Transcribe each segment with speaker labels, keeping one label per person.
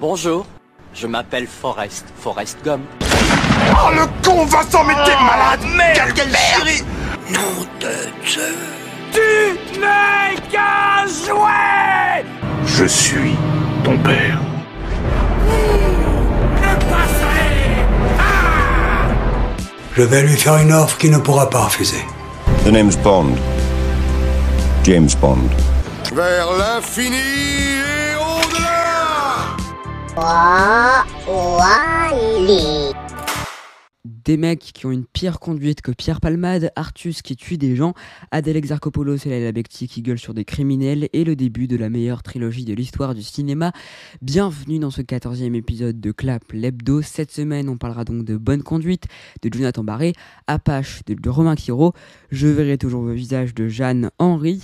Speaker 1: Bonjour, je m'appelle Forrest, Forrest Gump.
Speaker 2: Oh le con Vincent mais t'es malade Merde
Speaker 1: quelle chérie
Speaker 2: Nom de Dieu
Speaker 1: Tu n'es qu'un jouet
Speaker 2: Je suis ton père.
Speaker 3: Je vais lui faire une offre qu'il ne pourra pas refuser.
Speaker 4: The name's Bond. James Bond.
Speaker 2: Vers l'infini
Speaker 5: Des mecs qui ont une pire conduite que Pierre Palmade, Artus qui tue des gens, Adèle Exarchopoulos et Laila Bekti qui gueulent sur des criminels et le début de la meilleure trilogie de l'histoire du cinéma. Bienvenue dans ce 14e épisode de Clap l'Hebdo. Cette semaine, on parlera donc de Bonne Conduite, de Jonathan Barré, Apache de, de Romain Quiro. Je verrai toujours le visage de Jeanne Henry.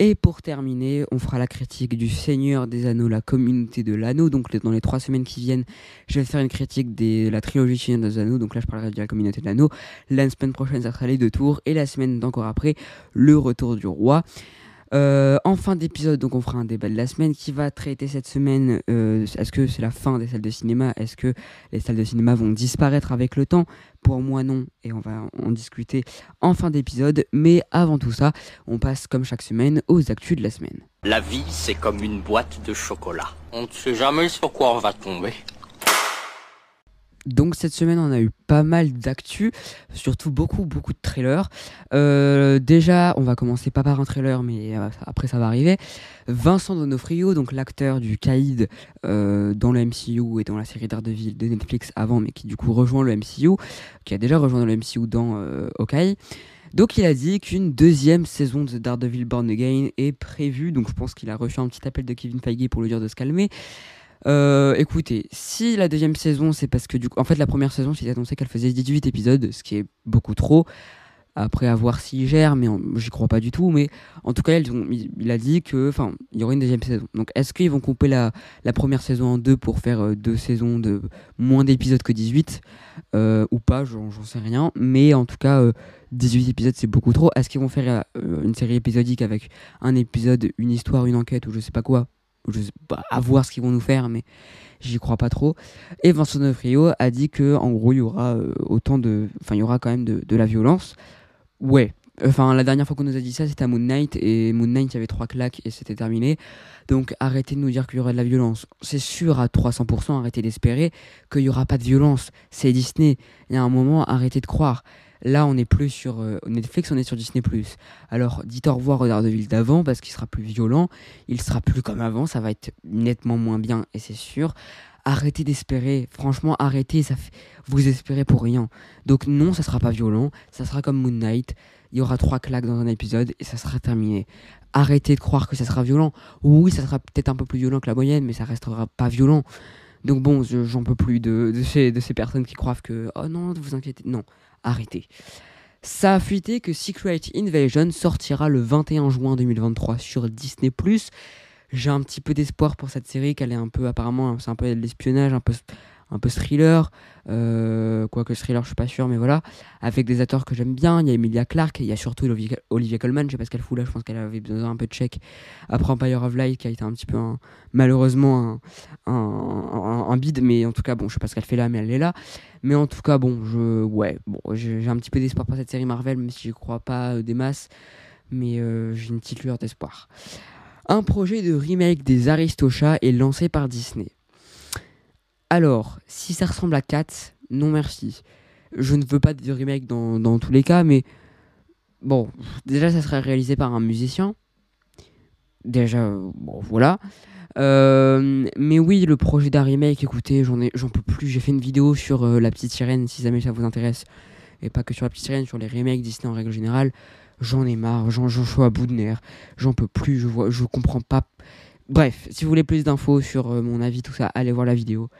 Speaker 5: Et pour terminer, on fera la critique du Seigneur des Anneaux, la communauté de l'anneau. Donc dans les trois semaines qui viennent, je vais faire une critique de la trilogie Seigneur des Anneaux. Donc là, je parlerai de la communauté de l'anneau. La semaine prochaine, ça sera les deux tours. Et la semaine d'encore après, le retour du roi. Euh, en fin d'épisode, donc on fera un débat de la semaine qui va traiter cette semaine. euh, Est-ce que c'est la fin des salles de cinéma? Est-ce que les salles de cinéma vont disparaître avec le temps? Pour moi, non. Et on va en discuter en fin d'épisode. Mais avant tout ça, on passe comme chaque semaine aux actus de la semaine.
Speaker 1: La vie, c'est comme une boîte de chocolat. On ne sait jamais sur quoi on va tomber.
Speaker 5: Donc cette semaine, on a eu pas mal d'actu, surtout beaucoup, beaucoup de trailers. Euh, déjà, on va commencer pas par un trailer, mais euh, après ça va arriver. Vincent Donofrio, donc l'acteur du Caïd euh, dans le MCU et dans la série Daredevil de Netflix avant, mais qui du coup rejoint le MCU, qui a déjà rejoint le MCU dans Hawkeye. Donc il a dit qu'une deuxième saison de Daredevil Born Again est prévue, donc je pense qu'il a reçu un petit appel de Kevin Feige pour lui dire de se calmer. Euh, écoutez, si la deuxième saison, c'est parce que du coup, en fait, la première saison, c'était annoncé qu'elle faisait 18 épisodes, ce qui est beaucoup trop. Après, à voir s'il gère, mais j'y crois pas du tout. Mais en tout cas, il, a dit que, il y aurait une deuxième saison. Donc, est-ce qu'ils vont couper la, première saison en deux pour faire euh, deux saisons de moins d'épisodes que 18 euh, ou pas J'en sais rien. Mais en tout cas, euh, 18 épisodes, c'est beaucoup trop. Est-ce qu'ils vont faire euh, une série épisodique avec un épisode, une histoire, une enquête ou je sais pas quoi? Je sais pas, à voir ce qu'ils vont nous faire, mais j'y crois pas trop. Et Vincent Donofrio a dit que en gros il y aura euh, autant de, enfin il y aura quand même de, de la violence. Ouais. Enfin la dernière fois qu'on nous a dit ça c'était à Moon Knight et Moon Knight il y avait trois claques et c'était terminé. Donc arrêtez de nous dire qu'il y aura de la violence. C'est sûr à 300%, arrêtez d'espérer qu'il y aura pas de violence. C'est Disney. Il y a un moment arrêtez de croire. Là, on n'est plus sur euh, Netflix, on est sur Disney+. Alors, dites au revoir au Daredevil d'avant parce qu'il sera plus violent il sera plus comme avant, ça va être nettement moins bien et c'est sûr. Arrêtez d'espérer, franchement arrêtez, ça vous espérez pour rien. Donc non, ça sera pas violent, ça sera comme Moon Knight, il y aura trois claques dans un épisode et ça sera terminé. Arrêtez de croire que ça sera violent. Oui, ça sera peut-être un peu plus violent que la moyenne, mais ça restera pas violent. Donc bon, je- j'en peux plus de, ces, de ces personnes qui croient que oh non, vous inquiétez, non, arrêtez. Ça a fuité que Secret Invasion sortira le 21 juin 2023 sur Disney+. J'ai un petit peu d'espoir pour cette série, qu'elle est un peu, apparemment, c'est un peu l'espionnage, un peu, un peu thriller. Euh, quoique thriller, je suis pas sûr, mais voilà. Avec des acteurs que j'aime bien. Il y a Emilia Clarke, il y a surtout Olivia, Olivia Colman. Je sais pas ce qu'elle fout là, je pense qu'elle avait besoin un peu de check après Empire of Light, qui a été un petit peu, malheureusement, un, un, un, bide. Mais en tout cas, bon, je sais pas ce qu'elle fait là, mais elle est là. Mais en tout cas, bon, je, ouais, bon, j'ai j'ai un petit peu d'espoir pour cette série Marvel, même si je crois pas euh, des masses. Mais euh, j'ai une petite lueur d'espoir. Un projet de remake des Aristochats est lancé par Disney. Alors, si ça ressemble à Cats, non merci. Je ne veux pas de remake dans, tous les cas, mais bon, déjà ça serait réalisé par un musicien. Déjà, bon, voilà. Euh, mais oui, le projet d'un remake, écoutez, j'en peux plus. J'ai fait une vidéo sur euh, La Petite Sirène, si jamais ça vous intéresse. Et pas que sur La Petite Sirène, sur les remakes Disney en règle générale. J'en ai marre, j'en j'en suis à bout de nerfs. J'en peux plus, je vois, je comprends pas. Bref, si vous voulez plus d'infos sur euh, mon avis, tout ça, allez voir la vidéo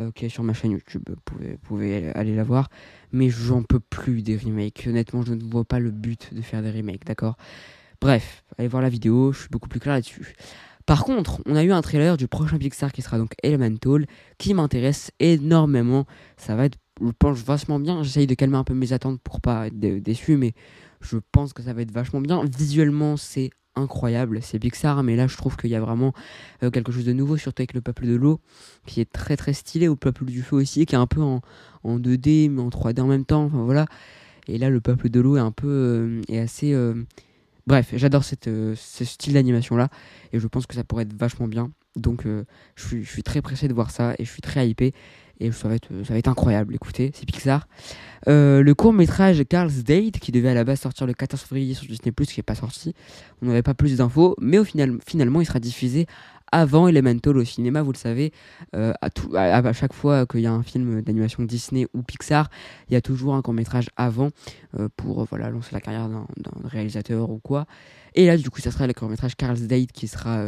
Speaker 5: euh, qui est sur ma chaîne YouTube. Vous pouvez, pouvez aller la voir. Mais j'en peux plus des remakes. Honnêtement, je ne vois pas le but de faire des remakes, d'accord? Bref, allez voir la vidéo, je suis beaucoup plus clair là-dessus. Par contre, on a eu un trailer du prochain Pixar qui sera donc Elemental, qui m'intéresse énormément. Ça va être, je pense, vachement bien. J'essaye de calmer un peu mes attentes pour pas être dé- déçu, mais je pense que ça va être vachement bien. Visuellement, c'est incroyable. C'est Pixar, mais là je trouve qu'il y a vraiment euh, quelque chose de nouveau, surtout avec le peuple de l'eau, qui est très très stylé, au peuple du feu aussi, qui est un peu en, en 2D, mais en 3D en même temps. Enfin voilà. Et là, le peuple de l'eau est un peu. euh, est assez. euh, Bref, j'adore ce style d'animation là, et je pense que ça pourrait être vachement bien. Donc je, suis, je suis très pressé de voir ça, et je suis très hypé. Et ça va être, ça va être incroyable, écoutez, c'est Pixar. Euh, le court métrage Carl's Date, qui devait à la base sortir le 14 février sur Disney+, qui n'est pas sorti, on n'avait pas plus d'infos, mais au final, finalement il sera diffusé avant Elemental au cinéma, vous le savez, euh, à, tout, à, chaque fois qu'il y a un film d'animation Disney ou Pixar, il y a toujours un court métrage avant euh, pour voilà, lancer la carrière d'un réalisateur ou quoi. Et là, du coup, ça sera le court métrage Carl's Date qui sera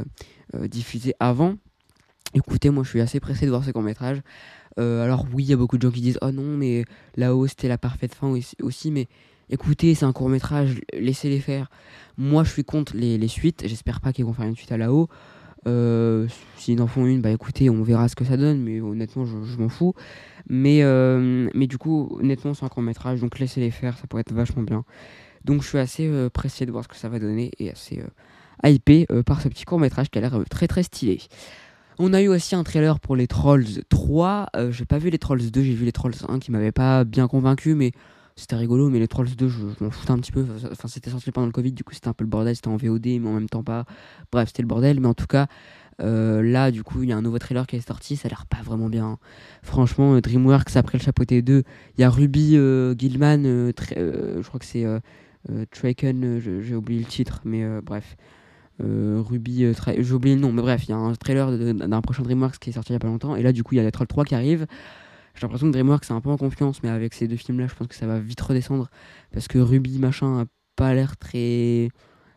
Speaker 5: diffusé avant. Écoutez, moi je suis assez pressé de voir ce court métrage. Euh, alors oui, il y a beaucoup de gens qui disent oh non mais là-haut c'était la parfaite fin aussi- mais écoutez c'est un court métrage, laissez-les faire. Moi je suis contre les, suites, j'espère pas qu'ils vont faire une suite à là-haut. Euh, S'ils en font une, bah écoutez on verra ce que ça donne, mais honnêtement je, m'en fous. Mais, euh, mais du coup honnêtement c'est un court métrage, donc laissez-les faire, ça pourrait être vachement bien. Donc je suis assez pressé de voir ce que ça va donner et assez hypé par ce petit court métrage qui a l'air très très stylé. On a eu aussi un trailer pour les Trolls 3. Euh, j'ai pas vu les Trolls 2, j'ai vu les Trolls 1 qui m'avaient pas bien convaincu, mais c'était rigolo. Mais les Trolls 2, je, m'en foutais un petit peu. Enfin, c'était sorti pendant le Covid, du coup, c'était un peu le bordel. C'était en VOD, mais en même temps pas. Bref, c'était le bordel. Mais en tout cas, euh, là, du coup, il y a un nouveau trailer qui est sorti. Ça a l'air pas vraiment bien. Franchement, euh, Dreamworks, après le chapeauté 2, il y a Ruby Gilman, je crois que c'est Traken, j'ai oublié le titre, mais bref. Euh, Ruby, euh, j'ai oublié le nom, mais bref, il y a un trailer d'un prochain DreamWorks qui est sorti il y a pas longtemps, et là du coup il y a les Trolls 3 qui arrive. J'ai l'impression que DreamWorks est un peu en confiance, mais avec ces deux films-là, je pense que ça va vite redescendre, parce que Ruby machin a pas l'air très,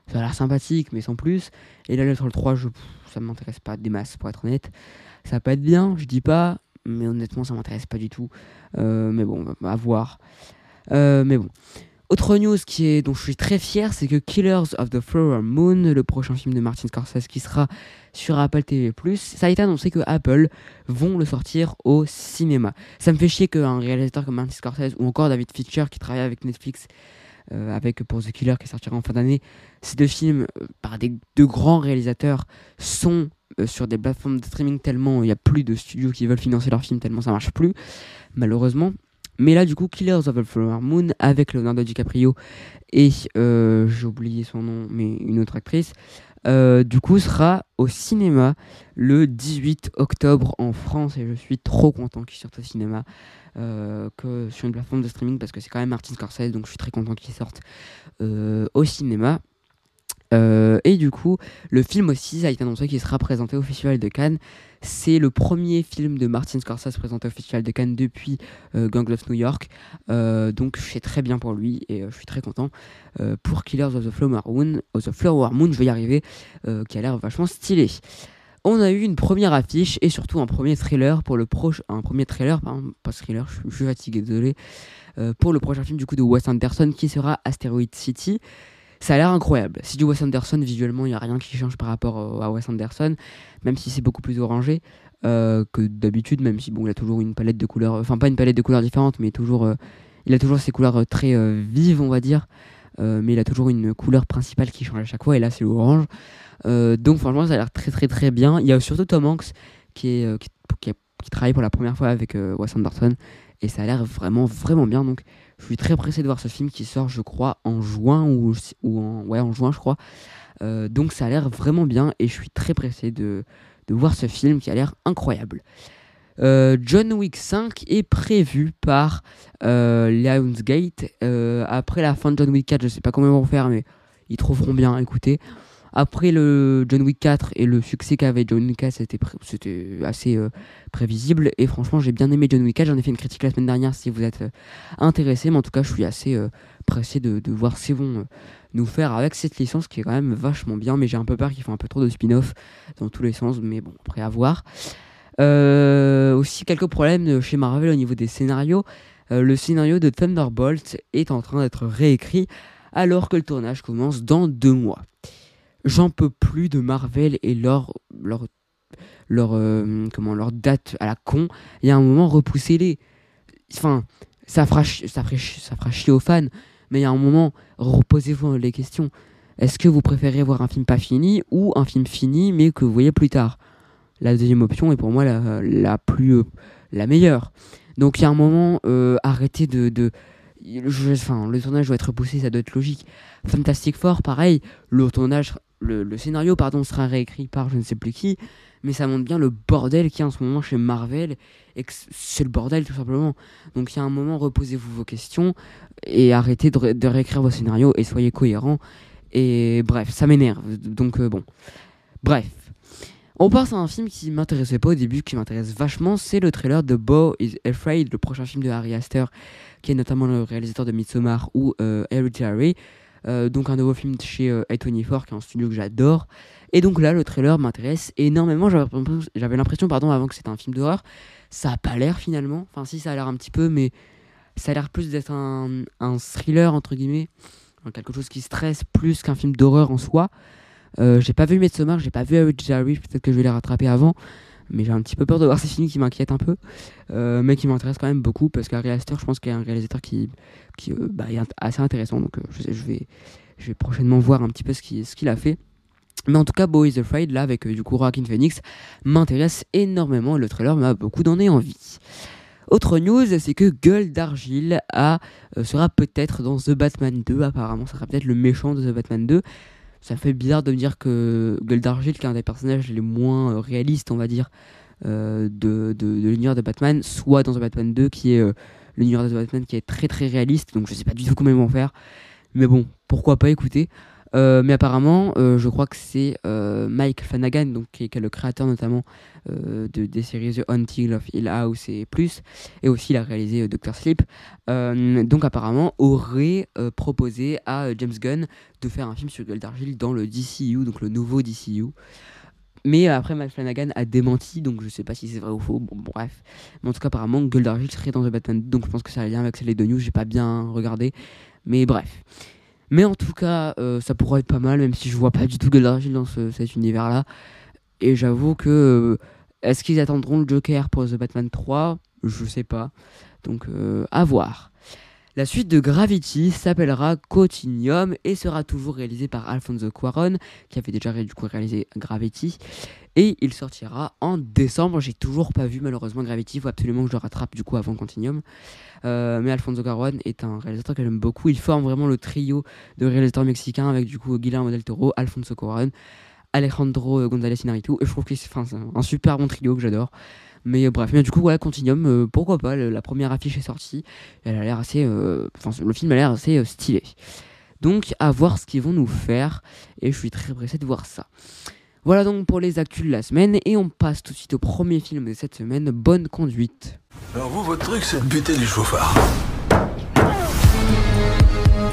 Speaker 5: ça a l'air sympathique, mais sans plus. Et là les Trolls 3, je, ça m'intéresse pas des masses pour être honnête. Ça pas être bien, je dis pas, mais honnêtement ça m'intéresse pas du tout. Euh, mais bon, à voir. Mais bon. Autre news qui est, dont je suis très fier, c'est que Killers of the Flower Moon, le prochain film de Martin Scorsese qui sera sur Apple TV+, ça a été annoncé que Apple vont le sortir au cinéma. Ça me fait chier qu'un réalisateur comme Martin Scorsese ou encore David Fincher qui travaille avec Netflix euh, avec pour The Killer qui sortira en fin d'année, ces deux films euh, par des deux grands réalisateurs sont euh, sur des plateformes de streaming tellement il n'y a plus de studios qui veulent financer leurs films tellement ça marche plus malheureusement. Mais là, du coup, Killers of the Flower Moon avec Leonardo DiCaprio et euh, j'ai oublié son nom, mais une autre actrice, euh, du coup, sera au cinéma le 18 octobre en France et je suis trop content qu'il sorte au cinéma euh, que sur une plateforme de streaming parce que c'est quand même Martin Scorsese, donc je suis très content qu'il sorte au cinéma. Euh, et du coup, le film aussi, ça a été annoncé qu'il sera présenté au Festival de Cannes. C'est le premier film de Martin Scorsese présenté au Festival de Cannes depuis euh, Gang of New York. Euh, donc je suis très bien pour lui et euh, je suis très content pour Killers of the Flower Moon, of the Flower Moon, je vais y arriver, qui a l'air vachement stylé. On a eu une première affiche et surtout un premier trailer pour le prochain, un premier trailer, pas thriller, je, suis- fatigué, désolé, pour le prochain film du coup de Wes Anderson qui sera Asteroid City. Ça a l'air incroyable. C'est du Wes Anderson, visuellement, il n'y a rien qui change par rapport à Wes Anderson, même si c'est beaucoup plus orangé euh, que d'habitude, même si bon, il a toujours une palette de couleurs, enfin pas une palette de couleurs différentes, mais toujours, euh, il a toujours ses couleurs euh, très vives, on va dire, mais il a toujours une couleur principale qui change à chaque fois, et là c'est l'orange. Donc franchement, ça a l'air très très très bien. Il y a surtout Tom Hanks qui, travaille pour la première fois avec Wes Anderson, et ça a l'air vraiment vraiment bien. Donc je suis très pressé de voir ce film qui sort, je crois, en juin ou, en, ouais, en juin, je crois. Euh, donc ça a l'air vraiment bien et je suis très pressé de, de voir ce film qui a l'air incroyable. Euh, John Wick 5 est prévu par euh, Lionsgate. Après la fin de John Wick 4, je sais pas comment ils vont faire, mais ils trouveront bien, écoutez. Après le John Wick 4 et le succès qu'avait John Wick 4, c'était assez euh, prévisible. Et franchement, j'ai bien aimé John Wick 4. J'en ai fait une critique la semaine dernière si vous êtes euh, intéressé. Mais en tout cas, je suis assez euh, pressé de, de voir ce qu'ils vont euh, nous faire avec cette licence qui est quand même vachement bien. Mais j'ai un peu peur qu'ils font un peu trop de spin-off dans tous les sens. Mais bon, après à voir. Aussi quelques problèmes chez Marvel au niveau des scénarios. Le scénario de Thunderbolt est en train d'être réécrit alors que le tournage commence dans deux mois. J'en peux plus de Marvel et leur leur leur euh, comment leur date à la con. Il y a un moment repoussez-les. Enfin, ça fera ça fera ça fera chier aux fans, mais il y a un moment reposez-vous les questions. Est-ce que vous préférez voir un film pas fini ou un film fini mais que vous voyez plus tard? La deuxième option est pour moi la, la plus euh, la meilleure. Donc il y a un moment, euh, arrêtez de, de enfin, le tournage doit être poussé, ça doit être logique. Fantastic Four, pareil, le tournage, le, scénario, pardon, sera réécrit par je ne sais plus qui, mais ça montre bien le bordel qu'il y a en ce moment chez Marvel, et que c'est le bordel tout simplement. Donc il y a un moment, reposez-vous vos questions, et arrêtez de, ré- de réécrire vos scénarios, et soyez cohérents. Et bref, ça m'énerve, donc euh, bon. Bref. On passe à un film qui m'intéressait pas au début, qui m'intéresse vachement, c'est le trailer de Beau is Afraid, le prochain film de Harry Astor, qui est notamment le réalisateur de Midsommar ou euh, Hereditary. Euh, donc un nouveau film chez euh, A24, qui est un studio que j'adore. Et donc là, le trailer m'intéresse énormément. J'avais l'impression- pardon, avant que c'était un film d'horreur. Ça a pas l'air finalement. Enfin, si, ça a l'air un petit peu, mais ça a l'air plus d'être un, un thriller, entre guillemets. Quelque chose qui stresse plus qu'un film d'horreur en soi. Euh, j'ai pas vu Midsommar, j'ai pas vu Hereditary, peut-être que je vais les rattraper avant. Mais j'ai un petit peu peur de voir ces films qui m'inquiètent un peu. Euh, mais qui m'intéressent quand même beaucoup parce qu'Ari Aster, je pense qu'il y a un réalisateur qui, qui euh, bah, est assez intéressant. Donc euh, je, vais, je vais prochainement voir un petit peu ce qu'il ce a fait. Mais en tout cas, Boy is Afraid, là, avec du coup Joaquin Phoenix, m'intéresse énormément et le trailer m'a beaucoup donné envie. Autre news, c'est que Gueule d'Argile sera peut-être dans The Batman 2, apparemment, ça sera peut-être le méchant de The Batman 2. Ça fait bizarre de me dire que Gueule d'Argile, qui est un des personnages les moins euh, réalistes, on va dire, euh, de l'univers de Batman, soit dans The Batman 2, qui est euh, l'univers de The Batman qui est très très réaliste, donc je sais pas du tout comment ils vont faire. Mais bon, pourquoi pas écouter. Euh, mais apparemment, euh, je crois que c'est euh, Mike Flanagan, donc, qui, est, le créateur notamment de, des séries The Haunting of Hill House et plus, et aussi il a réalisé Doctor Sleep. Donc apparemment aurait proposé à James Gunn de faire un film sur Gueule d'Argile dans le DCU, donc le nouveau DCU. Mais après, Mike Flanagan a démenti, donc je sais pas si c'est vrai ou faux. Bon, bref. Mais en tout cas, apparemment, Gueule d'Argile serait dans The Batman 2, donc je pense que ça a lien avec les deux news. J'ai pas bien regardé. Mais bref. Mais en tout cas, euh, ça pourrait être pas mal, même si je vois pas du tout d'Argile dans ce- cet univers-là. Et j'avoue que. euh, Est-ce qu'ils attendront le Joker pour The Batman 3 Je sais pas. Donc, euh, à voir. La suite de Gravity s'appellera Continuum et sera toujours réalisée par Alfonso Cuaron, qui avait déjà réalisé Gravity. Et il sortira en décembre. J'ai toujours pas vu malheureusement Gravity. Il faut absolument que je le rattrape du coup avant Continuum. Euh, mais Alfonso Cuaron est un réalisateur que j'aime beaucoup. Il forme vraiment le trio de réalisateurs mexicains avec du coup Guillermo del Toro, Alfonso Cuaron, Alejandro González Iñárritu. Et je trouve que c'est un super bon trio que j'adore. Mais euh, bref, mais du coup, ouais, Continuum, euh, pourquoi pas, le- la première affiche est sortie, elle a l'air assez, euh, enfin, le film a l'air assez euh, stylé. Donc, à voir ce qu'ils vont nous faire, et je suis très pressé de voir ça. Voilà donc pour les actus de la semaine, et on passe tout de suite au premier film de cette semaine, Bonne Conduite.
Speaker 2: Alors vous, votre truc, c'est de buter les chauffards.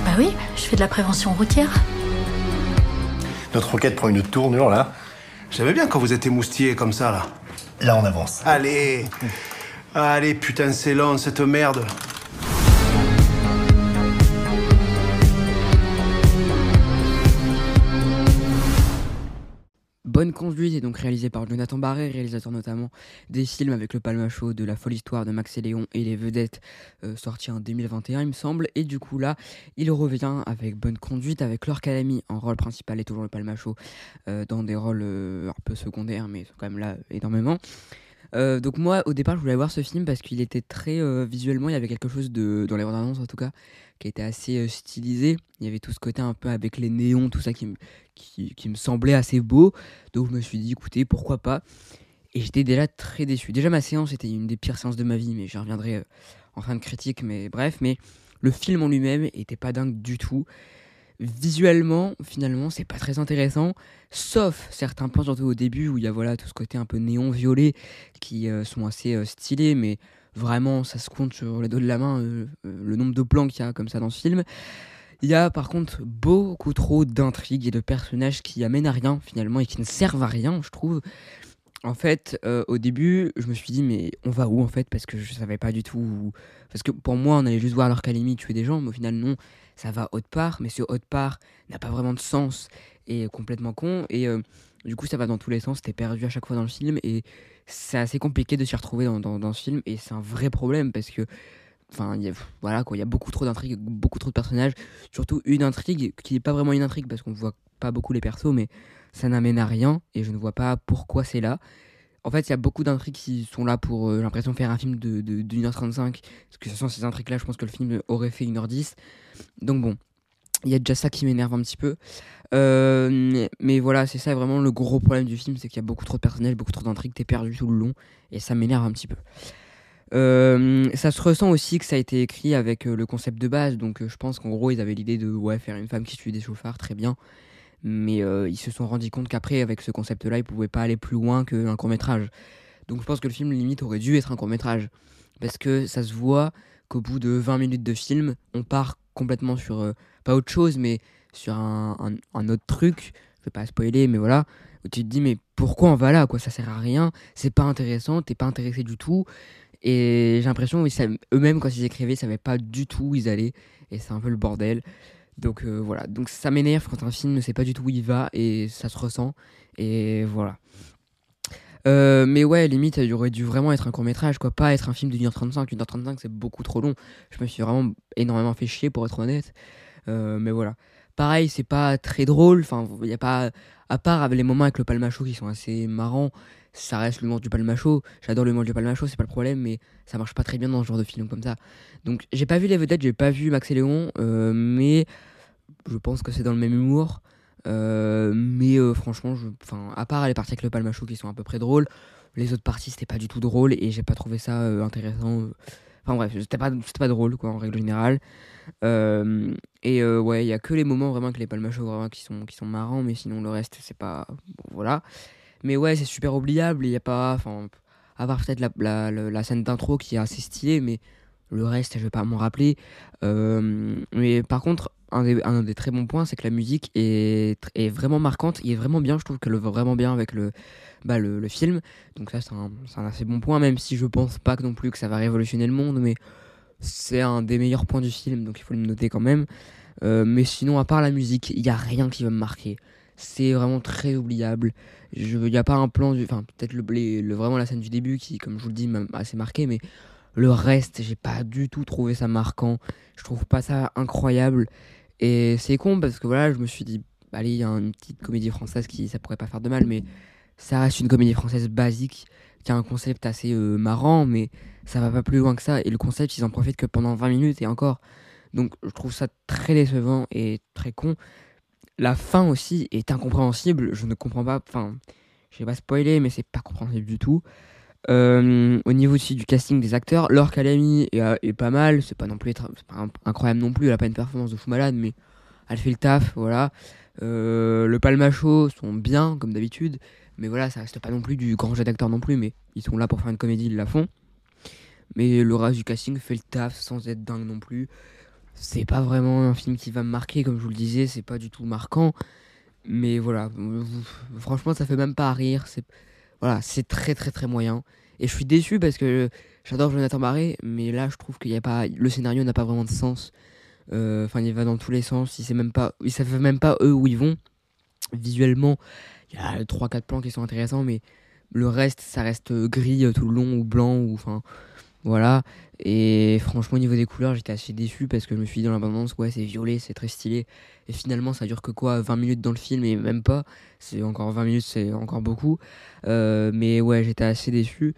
Speaker 6: Bah oui, je fais de la prévention routière.
Speaker 7: Notre enquête prend une tournure là.
Speaker 2: J'aimais bien quand vous êtes émoustillé comme ça, là.
Speaker 7: Là, on avance.
Speaker 2: Allez Allez, putain, c'est lent, cette merde.
Speaker 5: Bonne Conduite est donc réalisé par Jonathan Barré, réalisateur notamment des films avec le Palmacho, de La Folle Histoire de Max et Léon et Les Vedettes, euh, en 2021 il me semble. Et du coup là, il revient avec Bonne Conduite, avec Laure Calamy en rôle principal et toujours le Palmacho, euh, dans des rôles euh, un peu secondaires, mais ils sont quand même là énormément. Euh, donc moi au départ je voulais voir ce film parce qu'il était très euh, visuellement il y avait quelque chose de dans les bandes annonces en tout cas qui était assez euh, stylisé. Il y avait tout ce côté un peu avec les néons tout ça qui me qui, me semblait assez beau. Donc je me suis dit écoutez pourquoi pas? Et j'étais déjà très déçu. Déjà ma séance était une des pires séances de ma vie mais j'y reviendrai en fin de critique mais bref. Mais le film en lui-même était pas dingue du tout visuellement finalement c'est pas très intéressant sauf certains plans surtout au début où il y a voilà tout ce côté un peu néon violet qui euh, sont assez euh, stylés mais vraiment ça se compte sur les doigts de la main euh, le nombre de plans qu'il y a comme ça dans ce film. Il y a par contre beaucoup trop d'intrigues et de personnages qui amènent à rien finalement et qui ne servent à rien je trouve. En fait, au début, je me suis dit, mais on va où en fait? Parce que je savais pas du tout. Parce que pour moi, on allait juste voir leur Calimi tuer des gens, mais au final, non, ça va autre part. Mais ce autre part n'a pas vraiment de sens et est complètement con. Et euh, du coup, ça va dans tous les sens. T'es perdu à chaque fois dans le film et c'est assez compliqué de s'y retrouver dans, dans, dans ce film. Et c'est un vrai problème parce que enfin, voilà quoi, il y a beaucoup trop d'intrigues, beaucoup trop de personnages. Surtout une intrigue qui n'est pas vraiment une intrigue parce qu'on ne voit pas beaucoup les persos, mais ça n'amène à rien et je ne vois pas pourquoi c'est là. En fait, il y a beaucoup d'intrigues qui sont là pour, euh, l'impression, faire un film de, de, de 1h35. Parce que sans ces intrigues-là, je pense que le film aurait fait 1h10. Donc bon, il y a déjà ça qui m'énerve un petit peu. Euh, mais- voilà, c'est ça vraiment le gros problème du film, c'est qu'il y a beaucoup trop de personnages, beaucoup trop d'intrigues, t'es perdu tout le long, et ça m'énerve un petit peu. Euh, ça se ressent aussi que ça a été écrit avec le concept de base, donc je pense qu'en gros ils avaient l'idée de ouais, faire une femme qui tue des chauffards, très bien. Mais euh, ils se sont rendus compte qu'après, avec ce concept-là, ils pouvaient pas aller plus loin qu'un court-métrage. Donc je pense que le film, limite, aurait dû être un court-métrage. Parce que ça se voit qu'au bout de 20 minutes de film, on part complètement sur, euh, pas autre chose, mais sur un, autre truc. Je vais pas spoiler, mais voilà. Où tu te dis, mais pourquoi on va là quoi? Ça sert à rien, c'est pas intéressant, t'es pas intéressé du tout. Et j'ai l'impression eux-mêmes, quand ils écrivaient, ils savaient pas du tout où ils allaient. Et c'est un peu le bordel. Donc euh, voilà, donc ça m'énerve quand un film ne sait pas du tout où il va et ça se ressent. Et voilà. Euh, mais ouais, limite, il aurait dû vraiment être un court métrage, quoi, pas être un film de 1h35. 1h35, c'est beaucoup trop long. Je me suis vraiment énormément fait chier, pour être honnête. Euh, mais voilà. Pareil, c'est pas très drôle. Enfin, il y a pas. À part les moments avec le palmacho qui sont assez marrants, ça reste l'humour du palmacho. J'adore l'humour du palmacho, c'est pas le problème, mais ça marche pas très bien dans ce genre de film comme ça. Donc, j'ai pas vu les vedettes, j'ai pas vu Max et Léon, mais je pense que c'est dans le même humour. Euh, mais euh, franchement, je, à part les parties avec le palmacho qui sont à peu près drôles, les autres parties c'était pas du tout drôle et j'ai pas trouvé ça euh, intéressant. Enfin bref, c'était pas, pas drôle quoi en règle générale. Et ouais, il y a que les moments vraiment que les vraiment qui sont, qui sont marrants, mais sinon le reste c'est pas. voilà. Mais ouais, c'est super oubliable. Il y a pas. Enfin, à part peut-être la, la, la- scène d'intro qui est assez stylée, mais le reste je vais pas m'en rappeler. Mais par contre, un des, très bons points, c'est que la musique est, vraiment marquante. Il est vraiment bien, je trouve qu'elle va vraiment bien avec le, bah, film. Donc ça, c'est un, assez bon point, même si je pense pas non plus que ça va révolutionner le monde, mais c'est un des meilleurs points du film, donc il faut le noter quand même. Euh, mais sinon, à part la musique, il n'y a rien qui va me marquer. C'est vraiment très oubliable. Il n'y a pas un plan, enfin peut-être le, le- vraiment la scène du début qui, comme je vous le dis, m'a assez marqué, mais le reste, j'ai pas du tout trouvé ça marquant. Je trouve pas ça incroyable. Et c'est con parce que voilà, je me suis dit, allez, il y a une petite comédie française qui, ça pourrait pas faire de mal, mais ça reste une comédie française basique qui a un concept assez euh, marrant, mais ça va pas plus loin que ça. Et le concept, ils en profitent que pendant 20 minutes et encore. Donc je trouve ça très décevant et très con. La fin aussi est incompréhensible. Je ne comprends pas. Enfin, je vais pas spoiler, mais c'est pas compréhensible du tout. Euh, au niveau aussi du casting des acteurs, Laure Calamy est, euh, est pas mal. C'est pas non plus pas incroyable non plus. Elle a pas une performance de fou malade, mais elle fait le taf. Voilà. Euh, le Palmacho sont bien comme d'habitude, mais voilà, ça reste pas non plus du grand jet d'acteurs non plus. Mais ils sont là pour faire une comédie, ils la font. Mais le reste du casting fait le taf sans être dingue non plus. C'est pas vraiment un film qui va me marquer, comme je vous le disais, c'est pas du tout marquant. Mais voilà, franchement, ça fait même pas rire. Voilà, c'est très très très moyen. Et je suis déçu parce que j'adore Jonathan Barré, mais là, je trouve qu'il a pas, le scénario n'a pas vraiment de sens. Euh, Enfin, il va dans tous les sens. Ils savent même pas, ils savent même pas eux où ils vont. Visuellement, il y a 3-4 plans qui sont intéressants, mais le reste, ça reste gris tout le long ou blanc ou enfin voilà. Et franchement, au niveau des couleurs, j'étais assez déçu parce que je me suis dit dans l'abondance, ouais, c'est violet, c'est très stylé. Et finalement, ça dure que quoi 20 minutes dans le film et même pas. C'est encore 20 minutes, c'est encore beaucoup. Euh, mais ouais, j'étais assez déçu.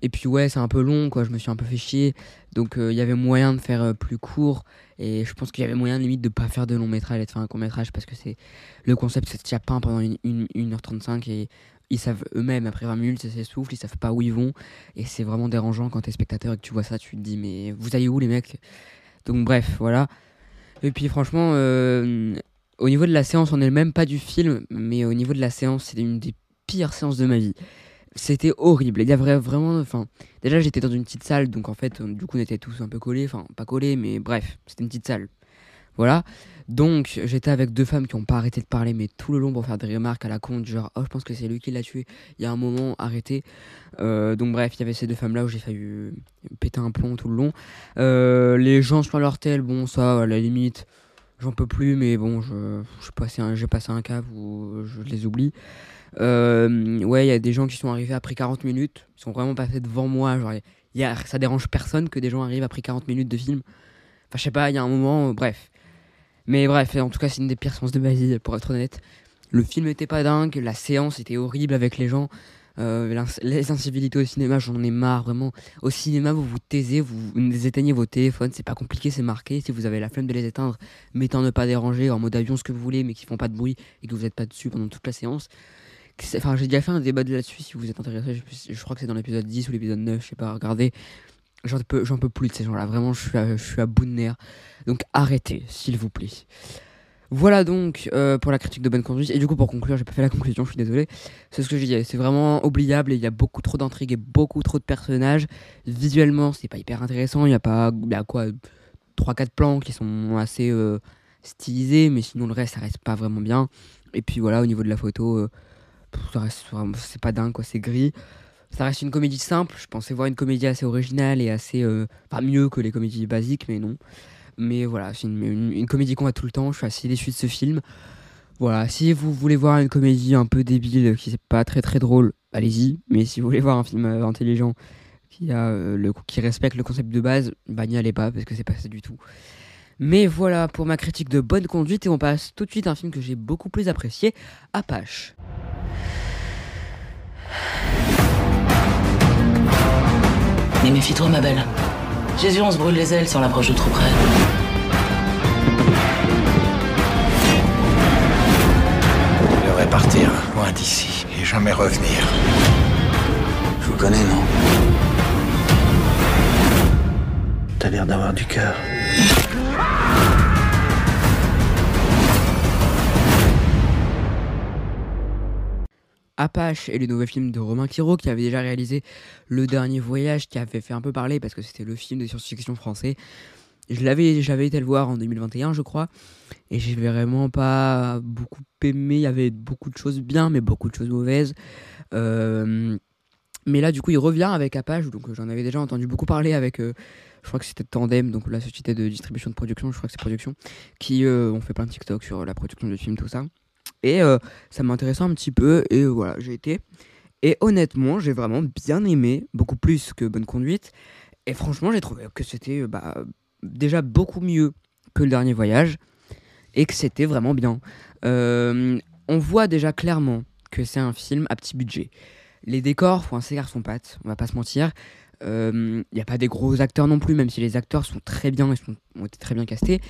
Speaker 5: Et puis ouais, c'est un peu long, quoi. Je me suis un peu fait chier. Donc euh, il y avait moyen de faire euh, plus court. Et je pense qu'il y avait moyen limite de pas faire de long métrage et de faire un court métrage parce que c'est le concept se tient pas pendant une, une, 1h35 et ils savent eux-mêmes après 20 minutes ça s'essouffle, ils savent pas où ils vont et c'est vraiment dérangeant quand t'es spectateur et que tu vois ça, tu te dis mais vous allez où les mecs? Donc bref, voilà. Et puis franchement, euh, au niveau de la séance en elle-même, pas du film, mais au niveau de la séance, c'était une des pires séances de ma vie. C'était horrible. Il y avait vraiment, enfin, déjà j'étais dans une petite salle, donc en fait, du coup, on était tous un peu collés, enfin, pas collés, mais bref, c'était une petite salle. Voilà. Donc, j'étais avec deux femmes qui n'ont pas arrêté de parler, mais tout le long pour faire des remarques à la con, genre, oh, je pense que c'est lui qui l'a tué. Il y a un moment, arrêté. Euh, donc, bref, il y avait ces deux femmes-là où j'ai failli euh, péter un plomb tout le long. Euh, les gens sur leur tel, bon, ça, à la limite, j'en peux plus, mais bon, je, passé un, j'ai passé un cap où je les oublie. Ouais, il y a des gens qui sont arrivés après 40 minutes, ils sont vraiment passés devant moi, genre, y ça dérange personne que des gens arrivent après 40 minutes de film. Enfin, je sais pas, il y a un moment, bref. Mais bref, en tout cas, c'est une des pires séances de ma vie, pour être honnête. Le film était pas dingue, la séance était horrible avec les gens. Euh, les incivilités au cinéma, j'en ai marre, vraiment. Au cinéma, vous vous taisez, vous, éteignez vos téléphones, c'est pas compliqué, c'est marqué. Si vous avez la flemme de les éteindre, mettez en ne pas déranger, en mode avion, ce que vous voulez, mais qui font pas de bruit et que vous êtes pas dessus pendant toute la séance. Enfin, j'ai déjà fait un débat de là-dessus si vous êtes intéressé. Je, je crois que c'est dans l'épisode 10 ou l'épisode 9, je sais pas, regardez. J'en peux, j'en peux plus de ces gens-là, vraiment, je suis, à, je suis à bout de nerfs. Donc arrêtez, s'il vous plaît. Voilà donc euh, pour la critique de bonne conduite. Et du coup, pour conclure, j'ai pas fait la conclusion, je suis désolé. C'est ce que je disais, c'est vraiment oubliable et il y a beaucoup trop d'intrigues et beaucoup trop de personnages. Visuellement, c'est pas hyper intéressant. Il y a pas, y a quoi, 3-4 plans qui sont assez euh, stylisés, mais sinon le reste, ça reste pas vraiment bien. Et puis voilà, au niveau de la photo, euh, c'est pas dingue quoi, c'est gris. Ça reste une comédie simple. Je pensais voir une comédie assez originale et assez, euh, pas mieux que les comédies basiques, mais non. Mais voilà, c'est une, une- comédie qu'on voit tout le temps. Je suis assez déçu de ce film. Voilà, si vous voulez voir une comédie un peu débile, qui n'est pas très très drôle, allez-y. Mais si vous voulez voir un film euh, intelligent, qui, a, euh, le, qui respecte le concept de base, bah n'y allez pas, parce que c'est pas ça du tout. Mais voilà pour ma critique de bonne conduite, et on passe tout de suite à un film que j'ai beaucoup plus apprécié, Apache.
Speaker 8: Mais méfie-toi, ma belle. Jésus, on se brûle les ailes si on l'approche de trop près.
Speaker 2: Je devrais partir loin d'ici et jamais revenir.
Speaker 9: Je vous connais, non? T'as l'air d'avoir du cœur.
Speaker 5: Apache est le nouveau film de Romain Quiro qui avait déjà réalisé Le Dernier Voyage qui avait fait un peu parler parce que c'était le film de science-fiction français. Je l'avais, j'avais été le voir en 2021 je crois et j'ai vraiment pas beaucoup aimé. Il y avait beaucoup de choses bien mais beaucoup de choses mauvaises. Euh, mais là du coup il revient avec Apache donc euh, j'en avais déjà entendu beaucoup parler avec euh, je crois que c'était Tandem donc la société de distribution de production je crois que c'est production qui ont fait plein de TikTok sur la production du film tout ça. Et euh, ça m'intéressait un petit peu et euh, voilà, j'ai été. Et honnêtement, j'ai vraiment bien aimé, beaucoup plus que Bonne Conduite. Et franchement, j'ai trouvé que c'était bah, déjà beaucoup mieux que le dernier voyage et que c'était vraiment bien. Euh, on voit déjà clairement que c'est un film à petit budget. Les décors font un assez garçon pâte, on va pas se mentir. Il n'y a pas des gros acteurs non plus, même si les acteurs sont très bien, ils ont été très bien castés.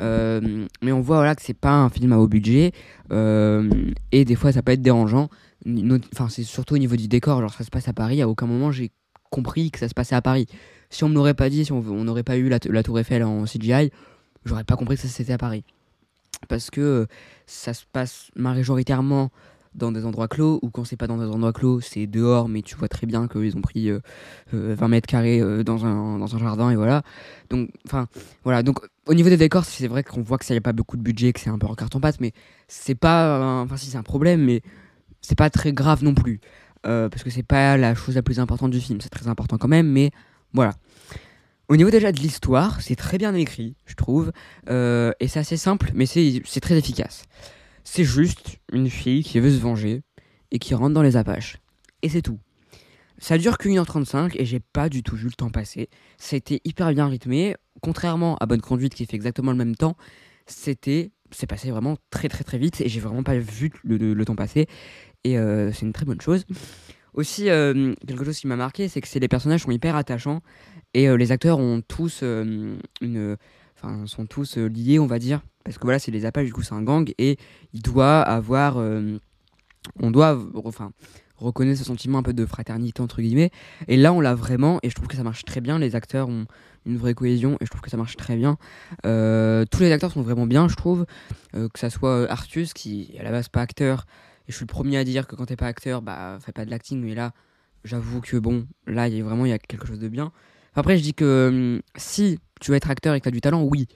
Speaker 5: Euh, mais on voit voilà, que c'est pas un film à haut budget. euh, et des fois, ça peut être dérangeant. Enfin, c'est surtout au niveau du décor. Genre, ça se passe à Paris. À aucun moment, j'ai compris que ça se passait à Paris. Si on me l'aurait pas dit, si on n'aurait pas eu la, Tour Eiffel en CGI, j'aurais pas compris que ça c'était à Paris. Parce que euh, ça se passe majoritairement dans des endroits clos, ou quand c'est pas dans des endroits clos, c'est dehors, mais tu vois très bien qu'ils ont pris euh, euh, 20 mètres carrés euh, dans, un, dans un jardin, et voilà. Donc, enfin, voilà. Donc, au niveau des décors, c'est vrai qu'on voit que ça n'y a pas beaucoup de budget, que c'est un peu en carton-pâte, mais c'est pas. Enfin, si c'est un problème, mais c'est pas très grave non plus. Euh, parce que c'est pas la chose la plus importante du film, c'est très important quand même, mais voilà. Au niveau déjà de l'histoire, c'est très bien écrit, je trouve, euh, et c'est assez simple, mais c'est très efficace. C'est juste une fille qui veut se venger et qui rentre dans les Apaches. Et c'est tout. Ça dure qu'une heure 35 et j'ai pas du tout vu le temps passer. Été hyper bien rythmé. Contrairement à Bonne Conduite qui fait exactement le même temps, c'était c'est passé vraiment très très très vite et j'ai vraiment pas vu le, temps passer. Et euh, c'est une très bonne chose. Aussi, euh, quelque chose qui m'a marqué, c'est que les personnages sont hyper attachants et euh, les acteurs ont tous une, enfin sont tous euh, liés, on va dire, parce que voilà, c'est les Apaches, du coup c'est un gang et il doit avoir, euh, on doit, enfin reconnaître ce sentiment un peu de fraternité entre guillemets. Et là, on l'a vraiment et je trouve que ça marche très bien. Les acteurs ont une vraie cohésion et je trouve que ça marche très bien. Euh, tous les acteurs sont vraiment bien, je trouve. Que ça soit Artus qui à la base pas acteur. Et je suis le premier à dire que quand t'es pas acteur, bah fais pas de l'acting. Mais là, j'avoue que bon, là, il y a vraiment il y a quelque chose de bien. Après, je dis que hum, si tu veux être acteur et que t'as du talent, oui.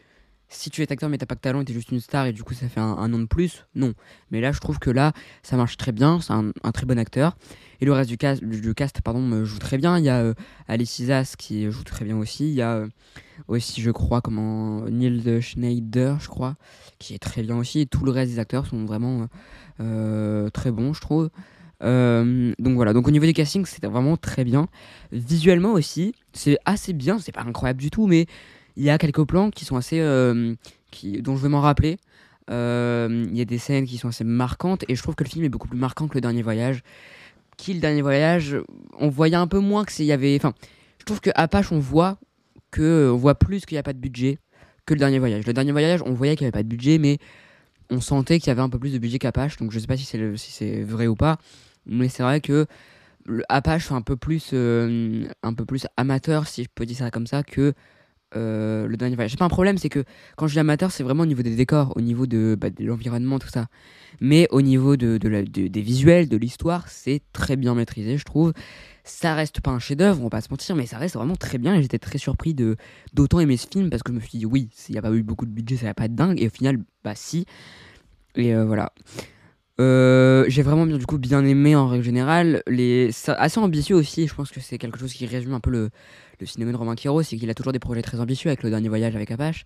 Speaker 5: Si tu es acteur mais t'as pas de talent et t'es juste une star et du coup ça fait un, un nom de plus, non. Mais là, je trouve que là, ça marche très bien. C'est un, très bon acteur. Et le reste du cast, du, cast pardon, me joue très bien. Il y a euh, Alice Isas qui joue très bien aussi. Il y a euh, aussi, je crois, comment Neil Schneider, je crois, qui est très bien aussi. Et tout le reste des acteurs sont vraiment euh, très bons, je trouve. Euh, donc voilà, donc au niveau du casting, c'était vraiment très bien. Visuellement aussi, c'est assez bien, c'est pas incroyable du tout, mais il y a quelques plans qui sont assez. euh, dont je vais m'en rappeler. Euh, Il y a des scènes qui sont assez marquantes, et je trouve que le film est beaucoup plus marquant que le dernier voyage. Qui, le dernier voyage, on voyait un peu moins que s'il y avait. Enfin, je trouve que Apache, on voit que on voit plus qu'il n'y a pas de budget que le dernier voyage. Le dernier voyage, on voyait qu'il n'y avait pas de budget, mais on sentait qu'il y avait un peu plus de budget qu'Apache. Donc je sais pas si c'est si vrai ou pas, mais c'est vrai que le Apache fait un peu plus euh, un peu plus amateur, si je peux dire ça comme ça, que euh, le dernier voyage. C'est pas un problème, c'est que quand je dis amateur, c'est vraiment au niveau des décors, au niveau de, bah, l'environnement, tout ça. Mais au niveau de- des visuels, de l'histoire, c'est très bien maîtrisé, je trouve. Ça reste pas un chef-d'œuvre, on va pas se mentir, mais ça reste vraiment très bien. Et j'étais très surpris de d'autant aimer ce film parce que je me suis dit, oui, s'il n'y a pas eu beaucoup de budget, ça va pas être dingue. Et au final, bah si. Et euh, voilà. Euh, j'ai vraiment bien, du coup bien aimé en règle générale. Les... Assez ambitieux aussi, je pense que c'est quelque chose qui résume un peu le, le cinéma de Romain Quiro, c'est qu'il a toujours des projets très ambitieux avec le dernier voyage avec Apache.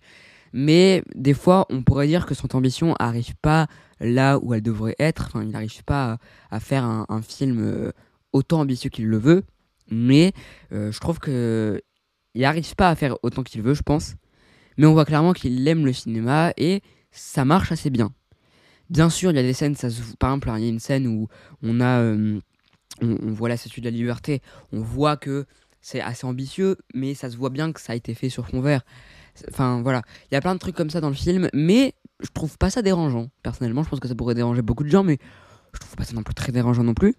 Speaker 5: Mais des fois, on pourrait dire que son ambition arrive pas là où elle devrait être. Enfin, il n'arrive pas à, faire un, un film euh, autant ambitieux qu'il le veut. Mais euh, je trouve que il n'arrive pas à faire autant qu'il veut, je pense. Mais on voit clairement qu'il aime le cinéma et ça marche assez bien. Bien sûr, il y a des scènes, ça par exemple, il y a une scène où on a, euh, on, on voit la Statue de la Liberté, on voit que c'est assez ambitieux, mais ça se voit bien que ça a été fait sur fond vert. Enfin voilà, il y a plein de trucs comme ça dans le film, mais je trouve pas ça dérangeant. Personnellement, je pense que ça pourrait déranger beaucoup de gens, mais je trouve pas ça non plus très dérangeant non plus.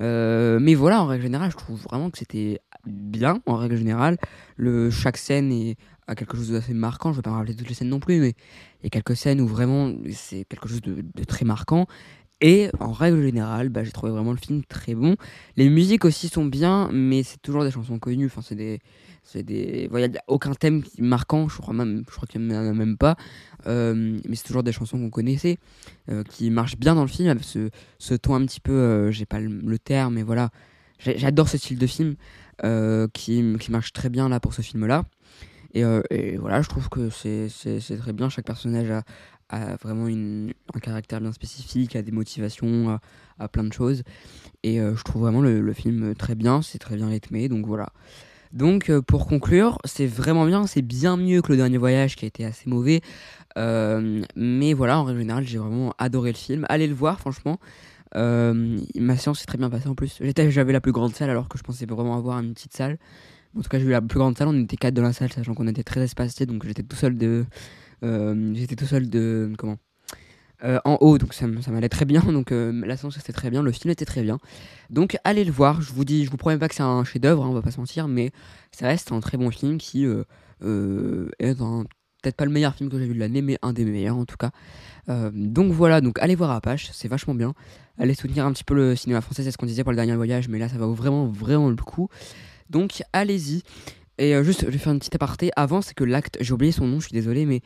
Speaker 5: Euh, mais voilà, en règle générale, je trouve vraiment que c'était bien, en règle générale. Le, chaque scène est, a quelque chose d'assez marquant. Je vais pas me rappeler toutes les scènes non plus, mais il y a quelques scènes où vraiment c'est quelque chose de très marquant. Et en règle générale, bah, j'ai trouvé vraiment le film très bon. Les musiques aussi sont bien, mais c'est toujours des chansons connues. Enfin, c'est des, c'est des, il y a aucun thème marquant. Je crois même, je crois qu'il n'y en a même pas. Euh, mais c'est toujours des chansons qu'on connaissait, euh, qui marchent bien dans le film. Ce, ton un petit peu, euh, j'ai pas le, terme, mais voilà, j'adore ce style de film euh, qui, marche très bien là pour ce film-là. Et, voilà, je trouve que c'est très bien. Chaque personnage a, a vraiment un caractère bien spécifique, a des motivations, a, a plein de choses. Et euh, je trouve vraiment le, film très bien, c'est très bien rythmé, donc voilà. Donc euh, pour conclure, c'est vraiment bien, c'est bien mieux que le dernier voyage qui a été assez mauvais. Euh, mais voilà, en règle générale, j'ai vraiment adoré le film. Allez le voir, franchement. Ma séance s'est très bien passée en plus. J'avais la plus grande salle alors que je pensais vraiment avoir une petite salle. En tout cas, j'ai eu la plus grande salle. On était quatre dans la salle, sachant qu'on était très espacés, donc j'étais tout seul de, j'étais tout seul de comment Euh, en haut, donc ça, ça m'allait très bien. Donc euh, la séance était très bien, le film était très bien. Donc allez le voir. Je vous dis, je vous promets pas que c'est un chef-d'œuvre, hein, on va pas se mentir, mais ça reste un très bon film qui euh, euh, est peut-être pas le meilleur film que j'ai vu de l'année, mais un des meilleurs en tout cas. Euh, donc voilà, donc allez voir Apache, c'est vachement bien. Allez soutenir un petit peu le cinéma français, c'est ce qu'on disait pour le dernier voyage, mais là ça va vraiment vraiment le coup. Donc allez-y. Et euh, juste, je vais faire une petite aparté. Avant, c'est que l'acte, j'ai oublié son nom, je suis désolé, mais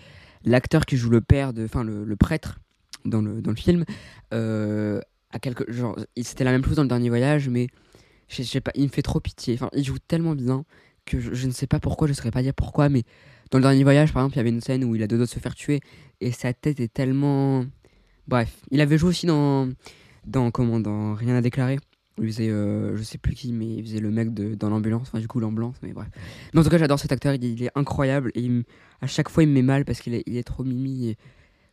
Speaker 5: l'acteur qui joue le père de, enfin le, le prêtre dans le, dans le film, euh, a quelque, genre, c'était la même chose dans le dernier voyage, mais je sais pas, il me fait trop pitié. Enfin, il joue tellement bien que je, ne sais pas pourquoi, je ne saurais pas dire pourquoi, mais dans le dernier voyage, par exemple, il y avait une scène où il a deux doigts de se faire tuer et sa tête est tellement. Bref, il avait joué aussi dans, dans comment, dans Rien à déclarer. Il faisait, euh, je sais plus qui, mais il faisait le mec de, dans l'ambulance, enfin du coup l'ambulance, mais bref. Mais en tout cas, j'adore cet acteur, il, il est incroyable et il à chaque fois il me met mal parce qu'il est, il est trop mimi. et-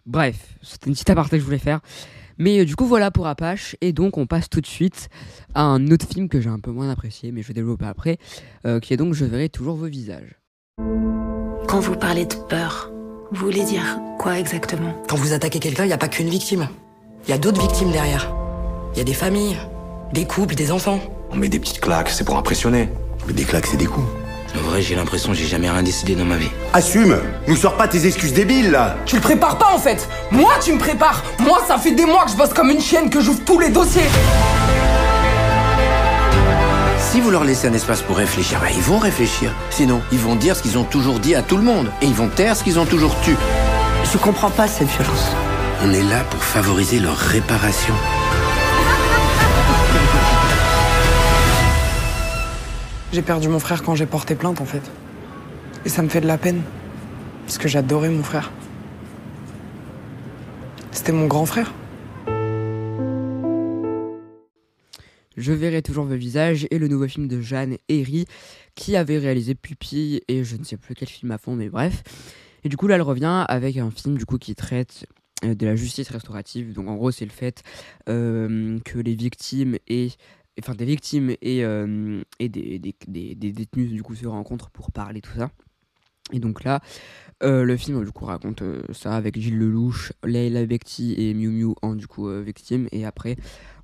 Speaker 5: Bref, c'était une petite aparté que je voulais faire. Mais euh, du coup, voilà pour Apache. Et donc, on passe tout de suite à un autre film que j'ai un peu moins apprécié, mais je vais développer après, euh, qui est donc Je verrai toujours vos visages.
Speaker 6: Quand vous parlez de peur, vous voulez dire quoi exactement?
Speaker 10: Quand vous attaquez quelqu'un, il n'y a pas qu'une victime. Il y a d'autres victimes derrière. Il y a des familles, des couples, des enfants.
Speaker 9: On met des petites claques, c'est pour impressionner. Mais des claques, c'est des coups.
Speaker 2: En vrai, j'ai l'impression que j'ai jamais rien décidé dans ma vie.
Speaker 11: Assume Nous sors pas tes excuses débiles, là
Speaker 10: Tu le prépares pas en fait Moi, tu me prépares Moi, ça fait des mois que je bosse comme une chienne, que j'ouvre tous les dossiers
Speaker 2: Si vous leur laissez un espace pour réfléchir, bah, ils vont réfléchir. Sinon, ils vont dire ce qu'ils ont toujours dit à tout le monde. Et ils vont taire ce qu'ils ont toujours tu.
Speaker 10: Je comprends pas cette violence.
Speaker 2: On est là pour favoriser leur réparation.
Speaker 10: J'ai perdu mon frère quand j'ai porté plainte en fait. Et ça me fait de la peine. Parce que j'adorais mon frère. C'était mon grand frère.
Speaker 5: Je verrai toujours vos visages et le nouveau film de Jeanne Herry qui avait réalisé Pupille et je ne sais plus quel film à fond, mais bref. Et du coup, là, elle revient avec un film du coup qui traite euh, de la justice restaurative. Donc, en gros, c'est le fait euh, que les victimes et enfin des victimes et, euh, et des, des, des, détenus du coup se rencontrent pour parler tout ça. Et donc là, euh, le film du coup raconte euh, ça avec Gilles Lelouch, Leila Bekti et Miu Miu en du coup victime. Et après,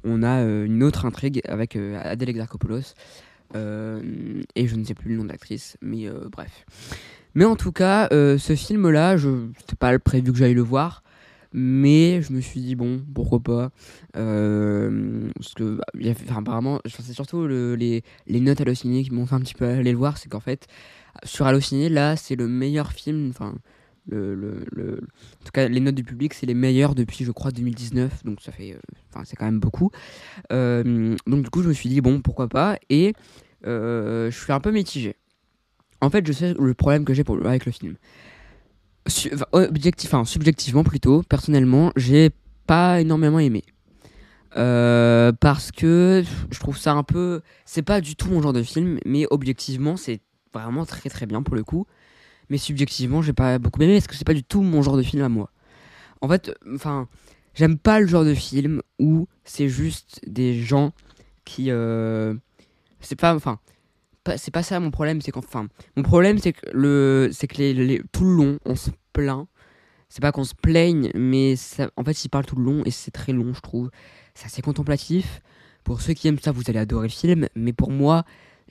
Speaker 5: on a une autre intrigue avec Adèle Exarchopoulos. Et je ne sais plus le nom de l'actrice, mais bref. Mais en tout cas, ce film-là, je c'était pas prévu que j'aille le voir. Mais je me suis dit, bon, pourquoi pas. Euh, parce que, bah, enfin, apparemment, c'est surtout le- les, les notes Allociné qui m'ont fait un petit peu aller le voir. C'est qu'en fait, sur Allociné, là, c'est le meilleur film. Enfin, le, le, en tout cas, les notes du public, c'est les meilleures depuis, je crois, 2019. Donc, ça fait. euh, Enfin, c'est quand même beaucoup. Euh, donc, du coup, je me suis dit, bon, pourquoi pas. Et je suis un peu mitigé. En fait, je sais le problème que j'ai avec le film. Objectif, enfin, subjectivement plutôt, personnellement, j'ai pas énormément aimé. Euh, parce que je trouve ça un peu. C'est pas du tout mon genre de film, mais objectivement, c'est vraiment très très bien pour le coup. Mais subjectivement, j'ai pas beaucoup aimé parce que c'est pas du tout mon genre de film à moi. En fait, enfin, j'aime pas le genre de film où c'est juste des gens qui. euh, c'est pas. Enfin, c'est pas ça mon problème, c'est qu'enfin. Mon problème, c'est que, le, c'est que les, tout le long, on se plaint. C'est pas qu'on se plaigne, mais en fait, il parle tout le long et c'est très long, je trouve. C'est assez contemplatif. Pour ceux qui aiment ça, vous allez adorer le film, mais pour moi,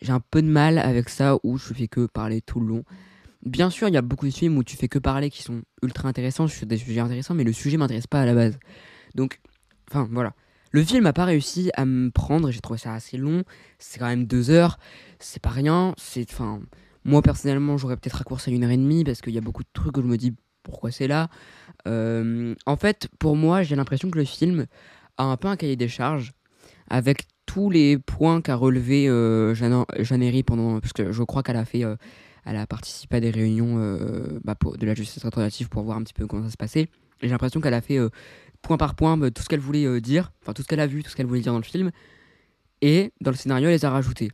Speaker 5: j'ai un peu de mal avec ça où je fais que parler tout le long. Bien sûr, il y a beaucoup de films où tu fais que parler qui sont ultra intéressants sur des sujets intéressants, mais le sujet m'intéresse pas à la base. Donc, enfin, voilà. Le film n'a pas réussi à me prendre, j'ai trouvé ça assez long. C'est quand même deux heures, c'est pas rien. C'est, enfin, moi personnellement, j'aurais peut-être raccourci à une heure et demie parce qu'il y a beaucoup de trucs que je me dis pourquoi c'est là. Euh, en fait, pour moi, j'ai l'impression que le film a un peu un cahier des charges avec tous les points qu'a relevé euh, Jeanne pendant, parce que je crois qu'elle a fait, euh, elle a participé à des réunions euh, bah, de la justice restaurative pour voir un petit peu comment ça se passait. J'ai l'impression qu'elle a fait point par point bah, tout ce qu'elle voulait euh, dire, enfin tout ce qu'elle a vu, tout ce qu'elle voulait dire dans le film, et dans le scénario, elle les a rajoutés.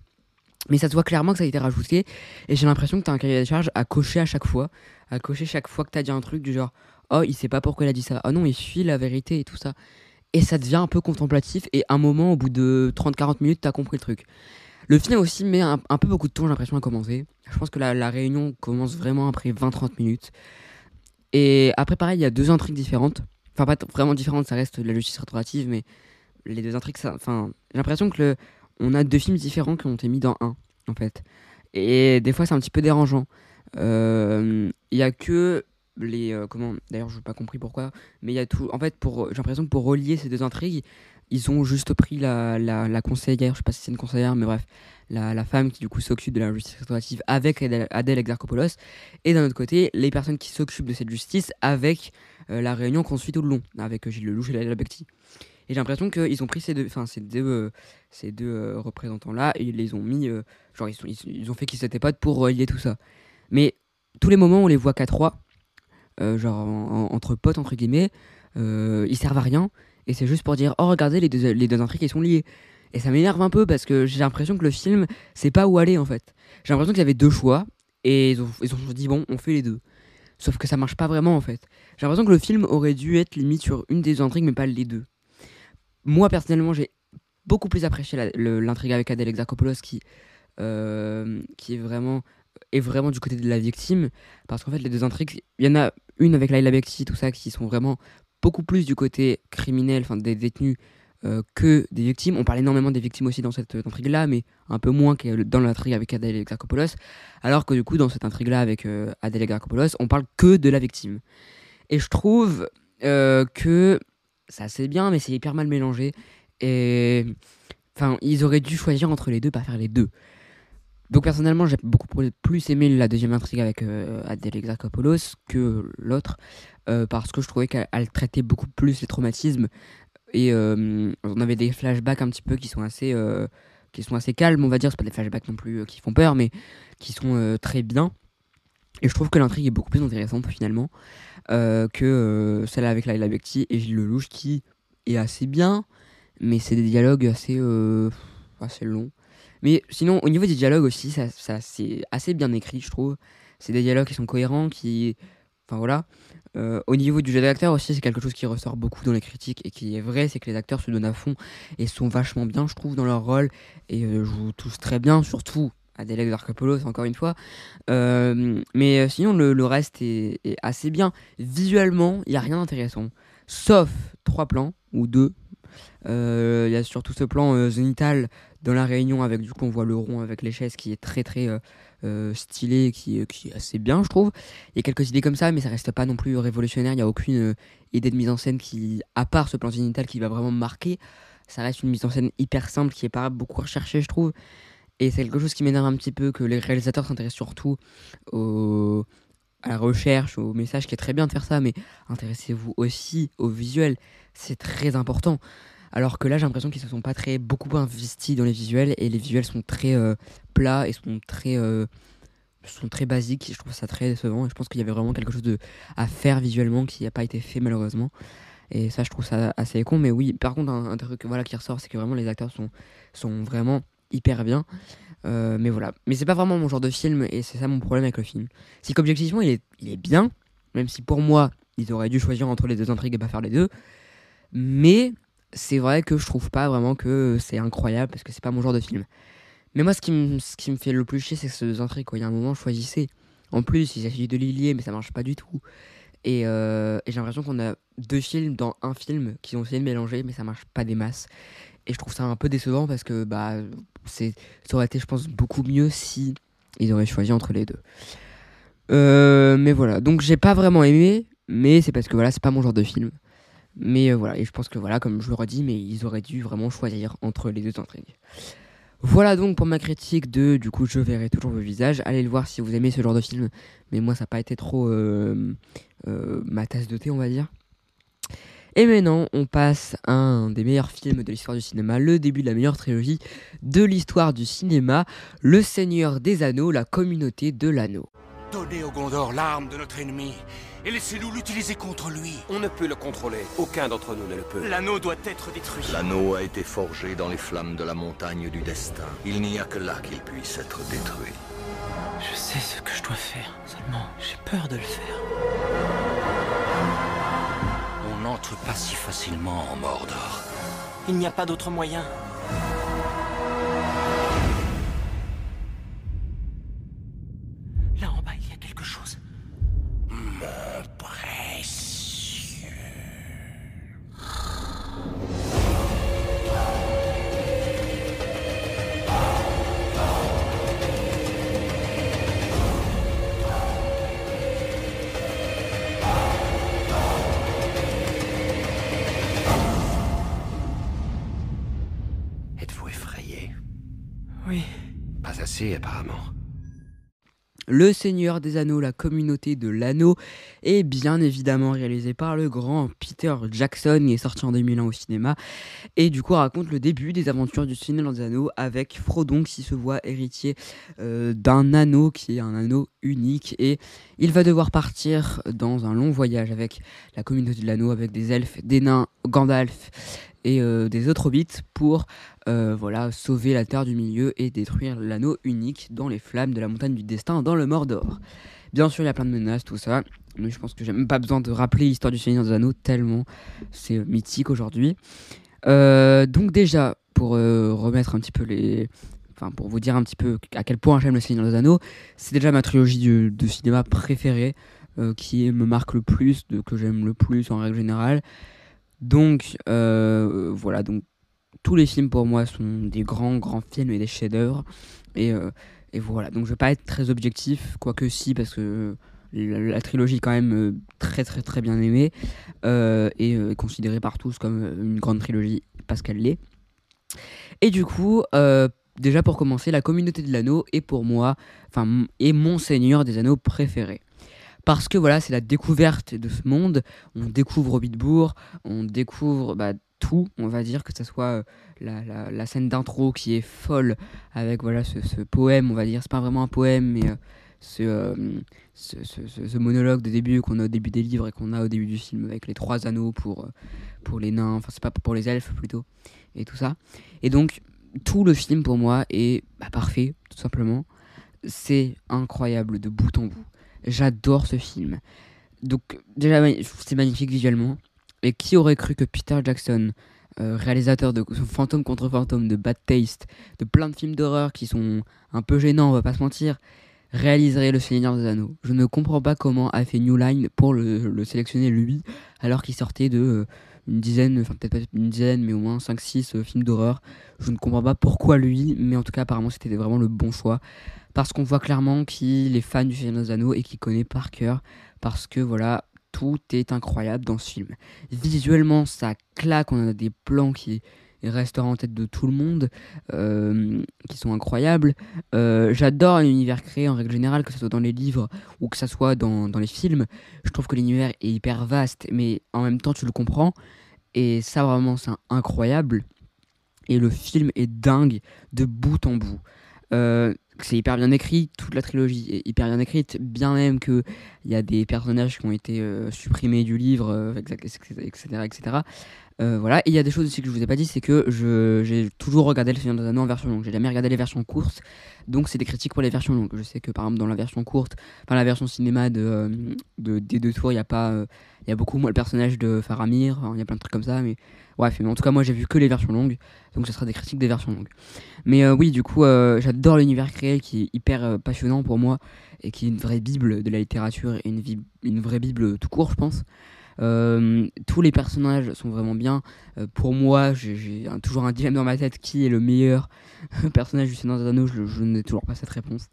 Speaker 5: Mais ça se voit clairement que ça a été rajouté, et j'ai l'impression que tu as un cahier des charges à cocher à chaque fois, à cocher chaque fois que tu as dit un truc du genre Oh, il sait pas pourquoi il a dit ça, oh non, il suit la vérité et tout ça. Et ça devient un peu contemplatif, et un moment, au bout de 30-40 minutes, tu as compris le truc. Le film aussi met un, peu beaucoup de temps, j'ai l'impression, à commencer. Je pense que la, la réunion commence vraiment après 20-30 minutes. Et après, pareil, il y a deux intrigues différentes. Enfin, pas vraiment différentes, ça reste la justice restaurative, mais les deux intrigues, enfin, j'ai l'impression que on a deux films différents qui ont été mis dans un, en fait. Et des fois, c'est un petit peu dérangeant. Euh, Il y a que les, euh, comment, d'ailleurs, je n'ai pas compris pourquoi, mais il y a tout. En fait, pour, j'ai l'impression que pour relier ces deux intrigues, ils ont juste pris la, la, conseillère, je sais pas si c'est une conseillère, mais bref, la, la femme qui du coup s'occupe de la justice restaurative avec Adèle, Exarchopoulos, et d'un autre côté, les personnes qui s'occupent de cette justice avec euh, la réunion qu'on suit tout le long, avec euh, Gilles Lelouch et Laila Bekti. Et j'ai l'impression qu'ils ont pris ces deux, ces deux, euh, deux représentants-là et ils les ont mis, genre ils, sont- ils, ont fait qu'ils s'étaient potes pour relier tout ça. Mais tous les moments on les voit qu'à trois, genre en- en- entre potes entre guillemets, ils servent à rien et c'est juste pour dire oh regardez les deux, les deux intrigues elles sont liées. Et ça m'énerve un peu parce que j'ai l'impression que le film c'est pas où aller en fait. J'ai l'impression qu'il y avait deux choix et ils ont, ils ont dit bon on fait les deux. Sauf que ça marche pas vraiment en fait. J'ai l'impression que le film aurait dû être limite sur une des intrigues mais pas les deux. Moi personnellement j'ai beaucoup plus apprécié l'intrigue avec Adèle Exarchopoulos qui, euh, qui est vraiment est vraiment du côté de la victime parce qu'en fait les deux intrigues il y en a une avec Laila Bekti tout ça qui sont vraiment beaucoup plus du côté criminel enfin des détenus que des victimes. On parle énormément des victimes aussi dans cette intrigue là mais un peu moins que dans l'intrigue avec Adèle Exarchopoulos. Alors que du coup dans cette intrigue là avec euh, Adèle Exarchopoulos on parle que de la victime. Et je trouve euh, que ça c'est bien mais c'est hyper mal mélangé. Et enfin ils auraient dû choisir entre les deux pas faire les deux. Donc personnellement, j'ai beaucoup plus aimé la deuxième intrigue avec euh, Adèle Exarchopoulos que l'autre, euh, parce que je trouvais qu'elle elle traitait beaucoup plus les traumatismes et euh, on avait des flashbacks un petit peu qui sont assez, euh, qui sont assez calmes, on va dire. C'est pas des flashbacks non plus euh, qui font peur, mais qui sont très bien. Et je trouve que l'intrigue est beaucoup plus intéressante finalement que celle avec Laila Bekti et Gilles Lelouch qui est assez bien, mais c'est des dialogues assez. assez long. Mais sinon, au niveau des dialogues aussi, ça c'est assez bien écrit, je trouve. C'est des dialogues qui sont cohérents, qui. Enfin voilà. Euh, au niveau du jeu d'acteur aussi, c'est quelque chose qui ressort beaucoup dans les critiques et qui est vrai, c'est que les acteurs se donnent à fond et sont vachement bien, je trouve, dans leur rôle et euh, jouent tous très bien, surtout Adèle Darkopoulos, encore une fois. Euh, mais sinon, le, reste est, assez bien. Visuellement, il n'y a rien d'intéressant, sauf trois plans ou deux il y a surtout ce plan zénital dans la réunion avec du coup on voit le rond avec les chaises qui est très très euh, stylé, qui, qui, est assez bien je trouve. Il y a quelques idées comme ça mais ça reste pas non plus révolutionnaire, il n'y a aucune idée de mise en scène qui, à part ce plan zénital qui va vraiment marquer, ça reste une mise en scène hyper simple qui est pas beaucoup recherchée je trouve. Et c'est quelque chose qui m'énerve un petit peu que les réalisateurs s'intéressent surtout au, à la recherche, au message, qui est très bien de faire ça, mais intéressez-vous aussi au visuel, c'est très important. Alors que là, j'ai l'impression qu'ils se sont pas très beaucoup investis dans les visuels et les visuels sont très euh, plats et sont très euh, sont très basiques. Je trouve ça très décevant et je pense qu'il y avait vraiment quelque chose de à faire visuellement qui n'a pas été fait malheureusement. Et ça, je trouve ça assez con. Mais oui, par contre, un, truc voilà qui ressort, c'est que vraiment les acteurs sont sont vraiment hyper bien. Euh, mais voilà. Mais c'est pas vraiment mon genre de film et c'est ça mon problème avec le film. C'est qu'objectivement, il est, il est bien, même si pour moi, ils auraient dû choisir entre les deux intrigues et pas faire les deux. Mais c'est vrai que je trouve pas vraiment que c'est incroyable parce que c'est pas mon genre de film. Mais moi, ce qui, me, ce qui me fait le plus chier, c'est ces deux intrigues. Quoi. Il y a un moment, choisissez. En plus, il s'agit de les mais ça marche pas du tout. Et, euh, et j'ai l'impression qu'on a deux films dans un film qui ont essayé de mélanger, mais ça marche pas des masses. Et je trouve ça un peu décevant parce que bah, ça aurait été, je pense, beaucoup mieux si ils auraient choisi entre les deux. Euh, mais voilà, donc j'ai pas vraiment aimé, mais c'est parce que voilà, c'est pas mon genre de film. Mais euh, voilà, et je pense que voilà, comme je le redis, mais ils auraient dû vraiment choisir entre les deux intrigues. Voilà donc pour ma critique de du coup je verrai toujours vos visages. Allez le voir si vous aimez ce genre de film. Mais moi ça n'a pas été trop euh, euh, ma tasse de thé on va dire. Et maintenant on passe à un des meilleurs films de l'histoire du cinéma, le début de la meilleure trilogie de l'histoire du cinéma, Le Seigneur des Anneaux, la communauté de l'anneau.
Speaker 12: Donnez au Gondor l'arme de notre ennemi et laissez-nous l'utiliser contre lui.
Speaker 13: On ne peut le contrôler. Aucun d'entre nous ne le peut.
Speaker 12: L'anneau doit être détruit.
Speaker 14: L'anneau a été forgé dans les flammes de la montagne du destin. Il n'y a que là qu'il puisse être détruit.
Speaker 15: Je sais ce que je dois faire. Seulement, j'ai peur de le faire.
Speaker 12: On n'entre pas si facilement en Mordor.
Speaker 15: Il n'y a pas d'autre moyen.
Speaker 12: Apparemment.
Speaker 5: Le Seigneur des Anneaux, la communauté de l'anneau, est bien évidemment réalisé par le grand Peter Jackson, qui est sorti en 2001 au cinéma, et du coup raconte le début des aventures du Seigneur des Anneaux avec Frodon qui se voit héritier euh, d'un anneau qui est un anneau unique, et il va devoir partir dans un long voyage avec la communauté de l'anneau, avec des elfes, des nains, Gandalf et euh, des autres hobbits pour euh, voilà, sauver la Terre du Milieu et détruire l'anneau unique dans les flammes de la montagne du destin dans le Mordor. Bien sûr, il y a plein de menaces, tout ça, mais je pense que j'ai même pas besoin de rappeler l'histoire du Seigneur des Anneaux tellement c'est mythique aujourd'hui. Euh, donc déjà, pour remettre un petit peu les... Enfin, pour vous dire un petit peu à quel point j'aime le Seigneur des Anneaux, c'est déjà ma trilogie de, cinéma préférée, qui me marque le plus, de, que j'aime le plus en règle générale. Donc euh, voilà, donc tous les films pour moi sont des grands grands films et des chefs-d'œuvre. Et, euh, voilà, donc je vais pas être très objectif, quoique si, parce que la, trilogie est quand même euh, très très très bien aimée et considérée par tous comme une grande trilogie parce qu'elle l'est. Et du coup, déjà pour commencer, la communauté de l'anneau est pour moi, enfin, est mon seigneur des anneaux préféré parce que voilà, c'est la découverte de ce monde. On découvre Hobbitbourg, on découvre bah, tout, on va dire, que ce soit euh, la, scène d'intro qui est folle avec voilà ce, poème, on va dire, c'est pas vraiment un poème, mais euh, euh, ce, ce, monologue de début qu'on a au début des livres et qu'on a au début du film avec les trois anneaux pour, pour les nains, enfin c'est pas pour les elfes plutôt, et tout ça. Et donc tout le film pour moi est bah, parfait, tout simplement. C'est incroyable de bout en bout. J'adore ce film. Donc déjà, c'est magnifique visuellement. Et qui aurait cru que Peter Jackson, euh, réalisateur de Fantôme contre Fantôme, de Bad Taste, de plein de films d'horreur qui sont un peu gênants, on va pas se mentir, réaliserait Le Seigneur des Anneaux? Je ne comprends pas comment a fait New Line pour le, sélectionner lui, alors qu'il sortait de euh, une dizaine, enfin peut-être pas une dizaine, mais au moins 5-6 euh, films d'horreur. Je ne comprends pas pourquoi lui, mais en tout cas apparemment c'était vraiment le bon choix. Parce qu'on voit clairement qu'il est fan du Seigneur des Anneaux et qu'il connaît par cœur. Parce que voilà, tout est incroyable dans ce film. Visuellement, ça claque, on a des plans qui resteront en tête de tout le monde, euh, qui sont incroyables. Euh, j'adore l'univers créé en règle générale, que ce soit dans les livres ou que ce soit dans, dans les films. Je trouve que l'univers est hyper vaste, mais en même temps tu le comprends. Et ça vraiment c'est incroyable. Et le film est dingue de bout en bout. Euh, c'est hyper bien écrit, toute la trilogie est hyper bien écrite, bien même qu'il y a des personnages qui ont été euh, supprimés du livre, etc. Euh, etc. voilà, et il y a des choses aussi que je vous ai pas dit, c'est que j'ai toujours regardé le Seigneur des Anneaux en version longue, j'ai jamais regardé les versions courtes, donc c'est des critiques pour les versions longues. Je sais que par exemple dans la version courte, enfin la version cinéma de, de des deux tours, il y a pas, il y a beaucoup moins le personnage de Faramir, il y a plein de trucs comme ça, mais Bref, mais en tout cas, moi j'ai vu que les versions longues, donc ce sera des critiques des versions longues. Mais euh, oui, du coup, euh, j'adore l'univers créé qui est hyper euh, passionnant pour moi et qui est une vraie bible de la littérature et une, vraie bible tout court, je pense. tous les personnages sont vraiment bien. pour moi, j'ai toujours un dilemme dans ma tête qui est le meilleur personnage du Seigneur des Anneaux? Je, je n'ai toujours pas cette réponse.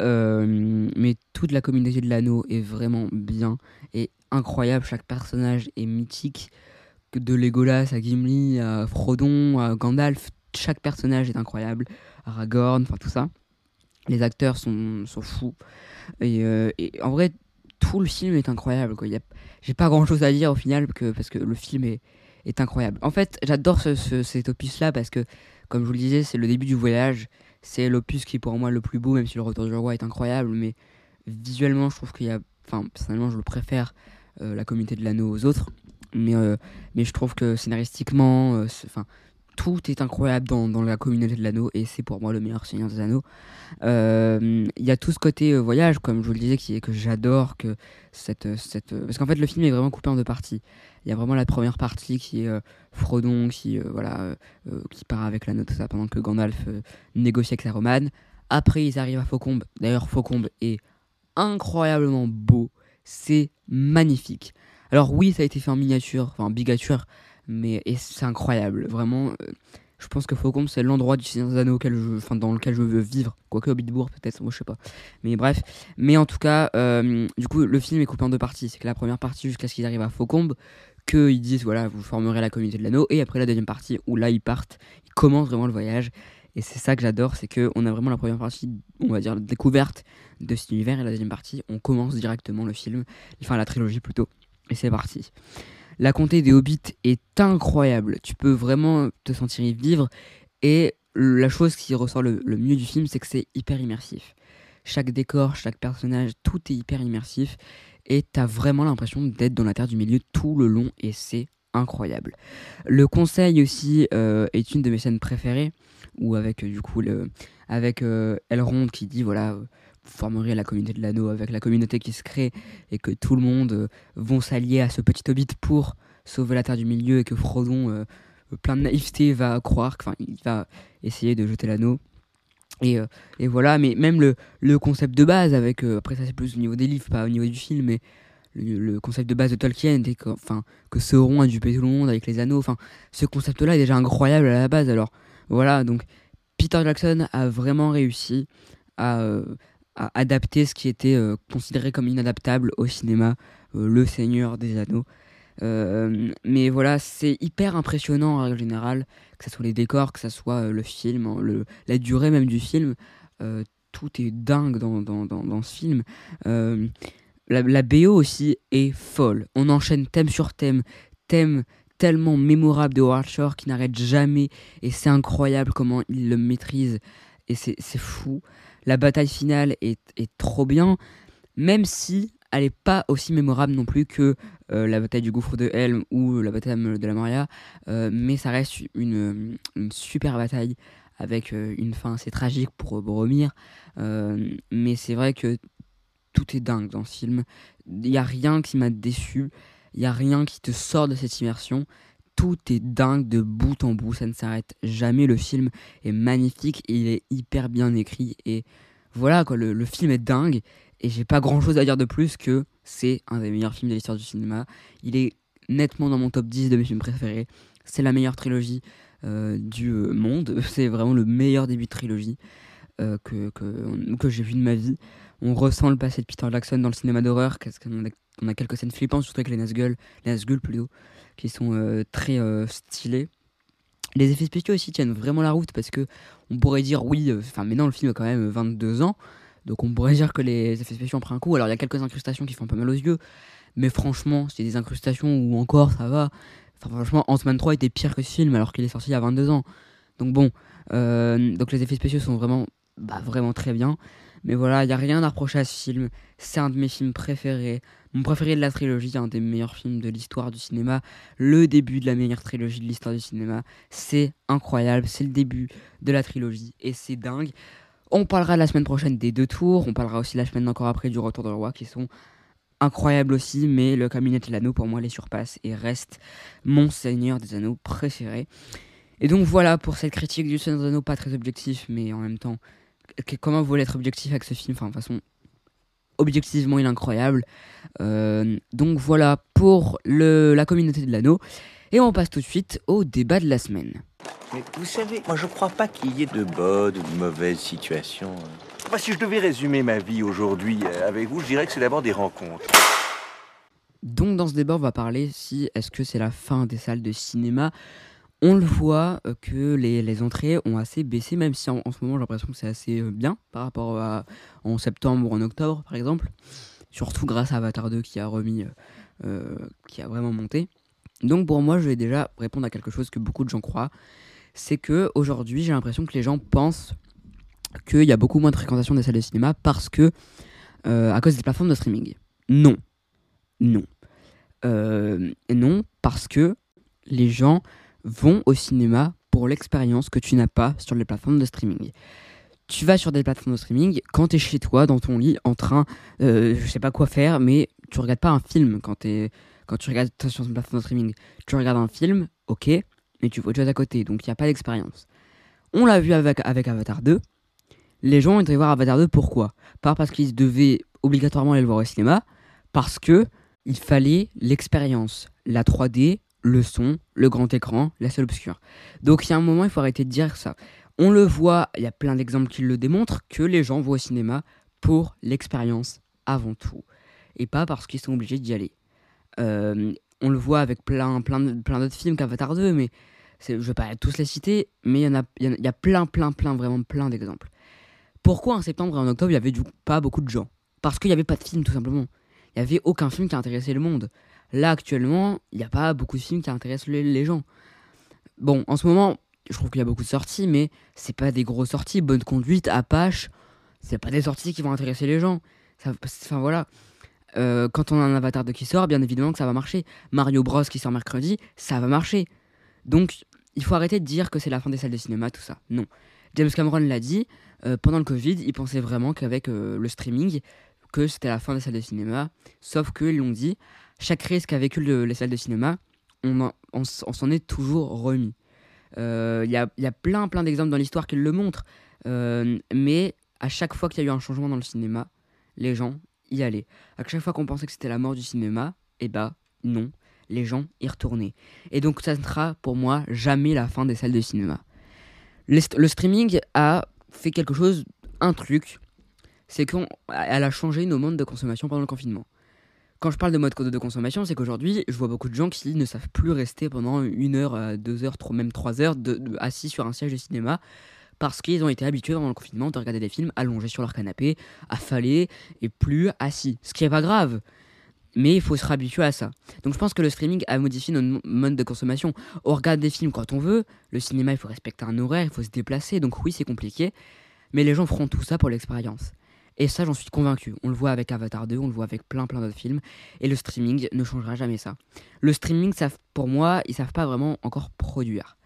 Speaker 5: mais toute la communauté de l'anneau est vraiment bien et incroyable. Chaque personnage est mythique de Legolas à Gimli, à Frodon, à Gandalf, chaque personnage est incroyable, Aragorn, enfin tout ça. Les acteurs sont, sont fous. Et, euh, en vrai, tout le film est incroyable. J'ai pas grand chose à dire au final parce que le film est, est incroyable. En fait, j'adore ce, cet opus-là parce que, comme je vous le disais, c'est le début du voyage. C'est l'opus qui est pour moi le plus beau, même si le retour du roi est incroyable. Mais visuellement, je trouve qu'il y a. Enfin, personnellement, je le préfère euh, la communauté de l'anneau aux autres mais, euh, mais je trouve que scénaristiquement, euh, enfin, tout est incroyable dans, dans, la communauté de l'anneau et c'est pour moi le meilleur Seigneur des Anneaux. Euh, il y a tout ce côté voyage, comme je vous le disais, que j'adore. que cette, cette... Parce qu'en fait, le film est vraiment coupé en deux parties. Il y a vraiment la première partie qui est Frodon qui, voilà, qui part avec l'anneau, tout ça, pendant que Gandalf négocie avec sa romane. Après, ils arrivent à Faucombe. D'ailleurs, Faucombe est incroyablement beau. C'est magnifique. Alors oui, ça a été fait en miniature, en bigature, mais c'est incroyable, vraiment. Euh, je pense que Faucon, c'est l'endroit du Seigneur des enfin, dans lequel je veux vivre. Quoique Hobbitbourg, peut-être, moi je sais pas. Mais bref. Mais en tout cas, euh, du coup, le film est coupé en deux parties. C'est que la première partie, jusqu'à ce qu'ils arrivent à Faucombe, qu'ils disent, voilà, vous formerez la communauté de l'anneau. Et après la deuxième partie, où là, ils partent, ils commencent vraiment le voyage. Et c'est ça que j'adore, c'est qu'on a vraiment la première partie, on va dire, découverte de cet univers. Et la deuxième partie, on commence directement le film, enfin la trilogie plutôt. Et c'est parti. La comté des Hobbits est incroyable. Tu peux vraiment te sentir y vivre. Et la chose qui ressort le, mieux du film, c'est que c'est hyper immersif. Chaque décor, chaque personnage, tout est hyper immersif. Et t'as vraiment l'impression d'être dans la Terre du Milieu tout le long. Et c'est incroyable. Le conseil aussi euh, est une de mes scènes préférées. Où avec euh, du coup avec euh, Elrond qui dit voilà formerait la communauté de l'anneau avec la communauté qui se crée et que tout le monde euh, vont s'allier à ce petit hobbit pour sauver la terre du milieu et que Frodon, euh, plein de naïveté, va croire, enfin, il va essayer de jeter l'anneau. Et, euh, et, voilà, mais même le, le concept de base, avec après ça c'est plus au niveau des livres, pas au niveau du film, mais le, concept de base de Tolkien, et que, que Sauron a dupé tout le monde avec les anneaux, enfin, ce concept-là est déjà incroyable à la base. Alors voilà, donc Peter Jackson a vraiment réussi à, à adapter ce qui était euh, considéré comme inadaptable au cinéma, euh, Le Seigneur des Anneaux. Euh, mais voilà, c'est hyper impressionnant en règle générale, que ce soit les décors, que ce soit le film, le, la durée même du film. tout est dingue dans, dans, dans, ce film. La, BO aussi est folle. On enchaîne thème sur thème, thème tellement mémorable de Howard qui n'arrête jamais. Et c'est incroyable comment il le maîtrise. Et c'est fou la bataille finale est, trop bien, même si elle n'est pas aussi mémorable non plus que euh, la bataille du gouffre de Helm ou la bataille de la Moria, euh, mais ça reste une, super bataille avec une fin assez tragique pour Boromir. mais c'est vrai que tout est dingue dans ce film. Il n'y a rien qui m'a déçu. Il n'y a rien qui te sort de cette immersion. Tout est dingue de bout en bout. Ça ne s'arrête jamais. Le film est magnifique et il est hyper bien écrit. Et voilà, quoi, le, film est dingue. Et j'ai pas grand chose à dire de plus que c'est un des meilleurs films de l'histoire du cinéma. Il est nettement dans mon top 10 de mes films préférés. C'est la meilleure trilogie euh, du euh, monde. C'est vraiment le meilleur début de trilogie euh, que, que, que j'ai vu de ma vie on ressent le passé de Peter Jackson dans le cinéma d'horreur, on a quelques scènes flippantes, surtout avec les Nazgûl, les Nazgûl plutôt, qui sont euh, très euh, stylés. Les effets spéciaux aussi tiennent vraiment la route parce que on pourrait dire oui, euh, enfin mais non le film a quand même 22 ans, donc on pourrait dire que les effets spéciaux ont pris un coup. Alors il y a quelques incrustations qui font pas mal aux yeux, mais franchement c'est des incrustations où encore ça va. Enfin franchement Ant-Man 3 était pire que ce film alors qu'il est sorti il y a 22 ans. Donc bon, donc les effets spéciaux sont vraiment, bah, vraiment très bien. Mais voilà, il n'y a rien à reprocher à ce film. C'est un de mes films préférés. Mon préféré de la trilogie, un des meilleurs films de l'histoire du cinéma. Le début de la meilleure trilogie de l'histoire du cinéma. C'est incroyable. C'est le début de la trilogie. Et c'est dingue. On parlera la semaine prochaine des deux tours. On parlera aussi la semaine encore après du Retour de Roi qui sont incroyables aussi. Mais le Cabinet de l'Anneau, pour moi, les surpasse et reste mon Seigneur des Anneaux préféré. Et donc voilà pour cette critique du Seigneur des Anneaux, pas très objectif, mais en même temps comment vous voulez être objectif avec ce film? Enfin, de toute façon, objectivement, il est incroyable. Euh, donc voilà pour le, la communauté de l'anneau. Et on passe tout de suite au débat de la semaine.
Speaker 16: Mais vous savez, moi je crois pas qu'il y ait de bonnes ou de mauvaises situations. Bah, si je devais résumer ma vie aujourd'hui euh, avec vous, je dirais que c'est d'abord des rencontres.
Speaker 5: Donc dans ce débat, on va parler si est-ce que c'est la fin des salles de cinéma? On le voit euh, que les, entrées ont assez baissé, même si en, ce moment j'ai l'impression que c'est assez euh, bien par rapport à en septembre ou en octobre par exemple. Surtout grâce à Avatar 2 qui a remis, euh, qui a vraiment monté. Donc pour moi, je vais déjà répondre à quelque chose que beaucoup de gens croient. C'est que aujourd'hui, j'ai l'impression que les gens pensent qu'il y a beaucoup moins de fréquentation des salles de cinéma parce que à cause des plateformes de streaming. Non, non, non, parce que les gens vont au cinéma pour l'expérience que tu n'as pas sur les plateformes de streaming. Tu vas sur des plateformes de streaming quand tu es chez toi, dans ton lit, en train, euh, je sais pas quoi faire, mais tu regardes pas un film quand, es, quand tu regardes sur une plateforme de streaming. Tu regardes un film, ok, mais tu vois autre chose à côté, donc il n'y a pas d'expérience. On l'a vu avec, avec Avatar 2. Les gens ont été voir Avatar 2 pourquoi? Pas parce qu'ils devaient obligatoirement aller le voir au cinéma, parce que il fallait l'expérience, la 3D, le son, le grand écran, la salle obscure. Donc il y a un moment, il faut arrêter de dire ça. On le voit, il y a plein d'exemples qui le démontrent, que les gens vont au cinéma pour l'expérience avant tout. Et pas parce qu'ils sont obligés d'y aller. Euh, on le voit avec plein, plein, plein d'autres films qu'Avatar 2, mais je vais pas tous les citer, mais il y, en a, plein, plein, plein, vraiment plein d'exemples. Pourquoi en septembre et en octobre, il y avait du pas beaucoup de gens? Parce qu'il n'y avait pas de film, tout simplement. Il n'y avait aucun film qui a intéressé le monde. Là, actuellement, il n'y a pas beaucoup de films qui intéressent les, gens. Bon, en ce moment, je trouve qu'il y a beaucoup de sorties, mais c'est pas des grosses sorties. Bonne conduite, Apache, c'est pas des sorties qui vont intéresser les gens. Enfin voilà. Euh, quand on a un Avatar 2 qui sort, bien évidemment que ça va marcher. Mario Bros qui sort mercredi, ça va marcher. Donc, il faut arrêter de dire que c'est la fin des salles de cinéma, tout ça. Non. James Cameron l'a dit, euh, pendant le Covid, il pensait vraiment qu'avec euh, le streaming, que c'était la fin des salles de cinéma. Sauf qu'ils l'ont dit, chaque risque qu'a vécu les salles de cinéma, on, s'en est toujours remis. Il euh, y, a, plein, plein d'exemples dans l'histoire qui le montrent. Euh, mais à chaque fois qu'il y a eu un changement dans le cinéma, les gens y allaient. À chaque fois qu'on pensait que c'était la mort du cinéma, eh bah non, les gens y retournaient. Et donc ça ne sera pour moi jamais la fin des salles de cinéma. Le, streaming a fait quelque chose, un truc, c'est qu'elle a changé nos modes de consommation pendant le confinement. Quand je parle de mode de consommation, c'est qu'aujourd'hui, je vois beaucoup de gens qui ne savent plus rester pendant une heure, euh, deux heures, même trois heures assis sur un siège de cinéma parce qu'ils ont été habitués pendant le confinement de regarder des films allongés sur leur canapé, affalés et plus assis. Ce qui n'est pas grave. Mais il faut se réhabituer à ça. Donc je pense que le streaming a modifié notre mode de consommation. On regarde des films quand on veut. Le cinéma, il faut respecter un horaire, il faut se déplacer. Donc oui, c'est compliqué. Mais les gens feront tout ça pour l'expérience. Et ça, j'en suis convaincu. On le voit avec Avatar 2, on le voit avec plein plein d'autres films. Et le streaming ne changera jamais ça. Le streaming, pour moi, ils savent pas vraiment encore produire.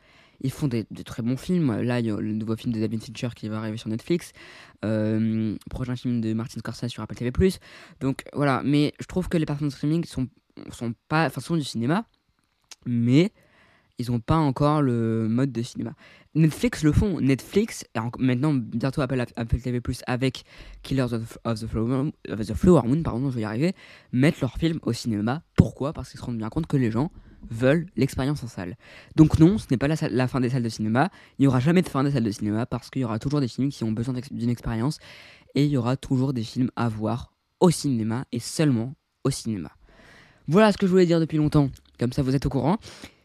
Speaker 5: ils font des, très bons films. Là, il y a le nouveau film de David Fincher qui va arriver sur Netflix. Euh, prochain film de Martin Scorsese sur Apple TV+. Donc voilà, mais je trouve que les plateformes de streaming sont, sont pas, enfin, sont du cinéma, mais ils n'ont pas encore le mode de cinéma. Netflix le font. Netflix, et maintenant bientôt Apple, Apple TV Plus avec Killers of, the, Flower, the, Flower, Moon, pardon, je vais y arriver, mettent leurs films au cinéma. Pourquoi? Parce qu'ils se rendent bien compte que les gens veulent l'expérience en salle. Donc non, ce n'est pas la, fin des salles de cinéma. Il n'y aura jamais de fin des salles de cinéma parce qu'il y aura toujours des films qui ont besoin d'une expérience et il y aura toujours des films à voir au cinéma et seulement au cinéma. Voilà ce que je voulais dire depuis longtemps. Comme ça, vous êtes au courant.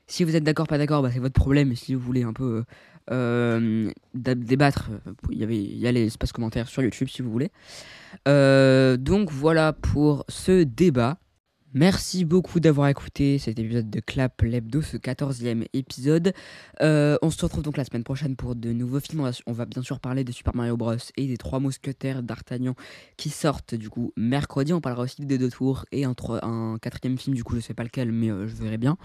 Speaker 5: Si vous êtes d'accord, pas d'accord, bah, c'est votre problème. Si vous voulez un peu euh, débattre, il y, avait, il y a l'espace commentaire sur YouTube si vous voulez. Euh, donc voilà pour ce débat. Merci beaucoup d'avoir écouté cet épisode de Clap l'Hebdo, ce 14e épisode. Euh, on se retrouve donc la semaine prochaine pour de nouveaux films. On va, bien sûr parler de Super Mario Bros. et des trois mousquetaires d'Artagnan qui sortent du coup mercredi. On parlera aussi des deux tours et un, quatrième film, du coup je sais pas lequel, mais euh, je verrai bien.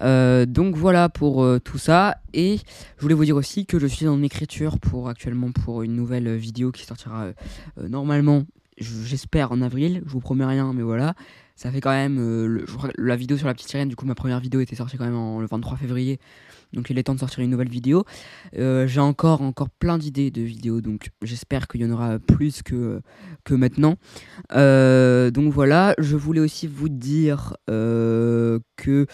Speaker 5: Euh, donc voilà pour tout ça. Et je voulais vous dire aussi que je suis en écriture pour actuellement pour une nouvelle vidéo qui sortira normalement, j'espère en avril. Je vous promets rien, mais voilà ça fait quand même euh, la vidéo sur la petite sirène du coup ma première vidéo était sortie quand même en, le 23 février donc il est temps de sortir une nouvelle vidéo. Euh, j'ai encore plein d'idées de vidéos donc j'espère qu'il y en aura plus que que maintenant. Euh, donc voilà je voulais aussi vous dire que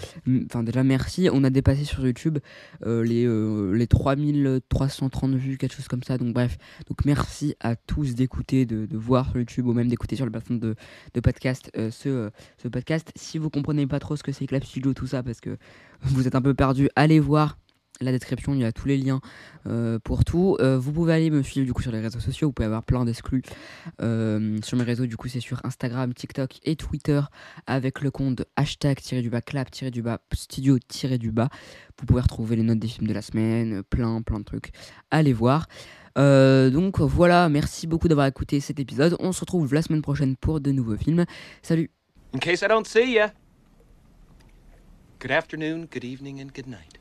Speaker 5: enfin déjà merci. On a dépassé sur YouTube les les 3330 vues quelque chose comme ça. Donc bref. Donc merci à tous d'écouter de, voir sur YouTube ou même d'écouter sur le plateforme de, podcast ce podcast. Si vous comprenez pas trop ce que c'est Clap Studio, tout ça, parce que vous êtes un peu perdu, allez voir la description, il y a tous les liens euh, pour tout. Euh, vous pouvez aller me suivre du coup sur les réseaux sociaux, vous pouvez avoir plein d'exclus euh, sur mes réseaux, du coup c'est sur Instagram, TikTok et Twitter avec le compte hashtag du bas clap du bas studio du bas. Vous pouvez retrouver les notes des films de la semaine, plein plein de trucs. Allez voir. donc voilà, merci beaucoup d'avoir écouté cet épisode. On se retrouve la semaine prochaine pour de nouveaux films. Salut
Speaker 17: In case I don't see you, good afternoon, good evening, and good night.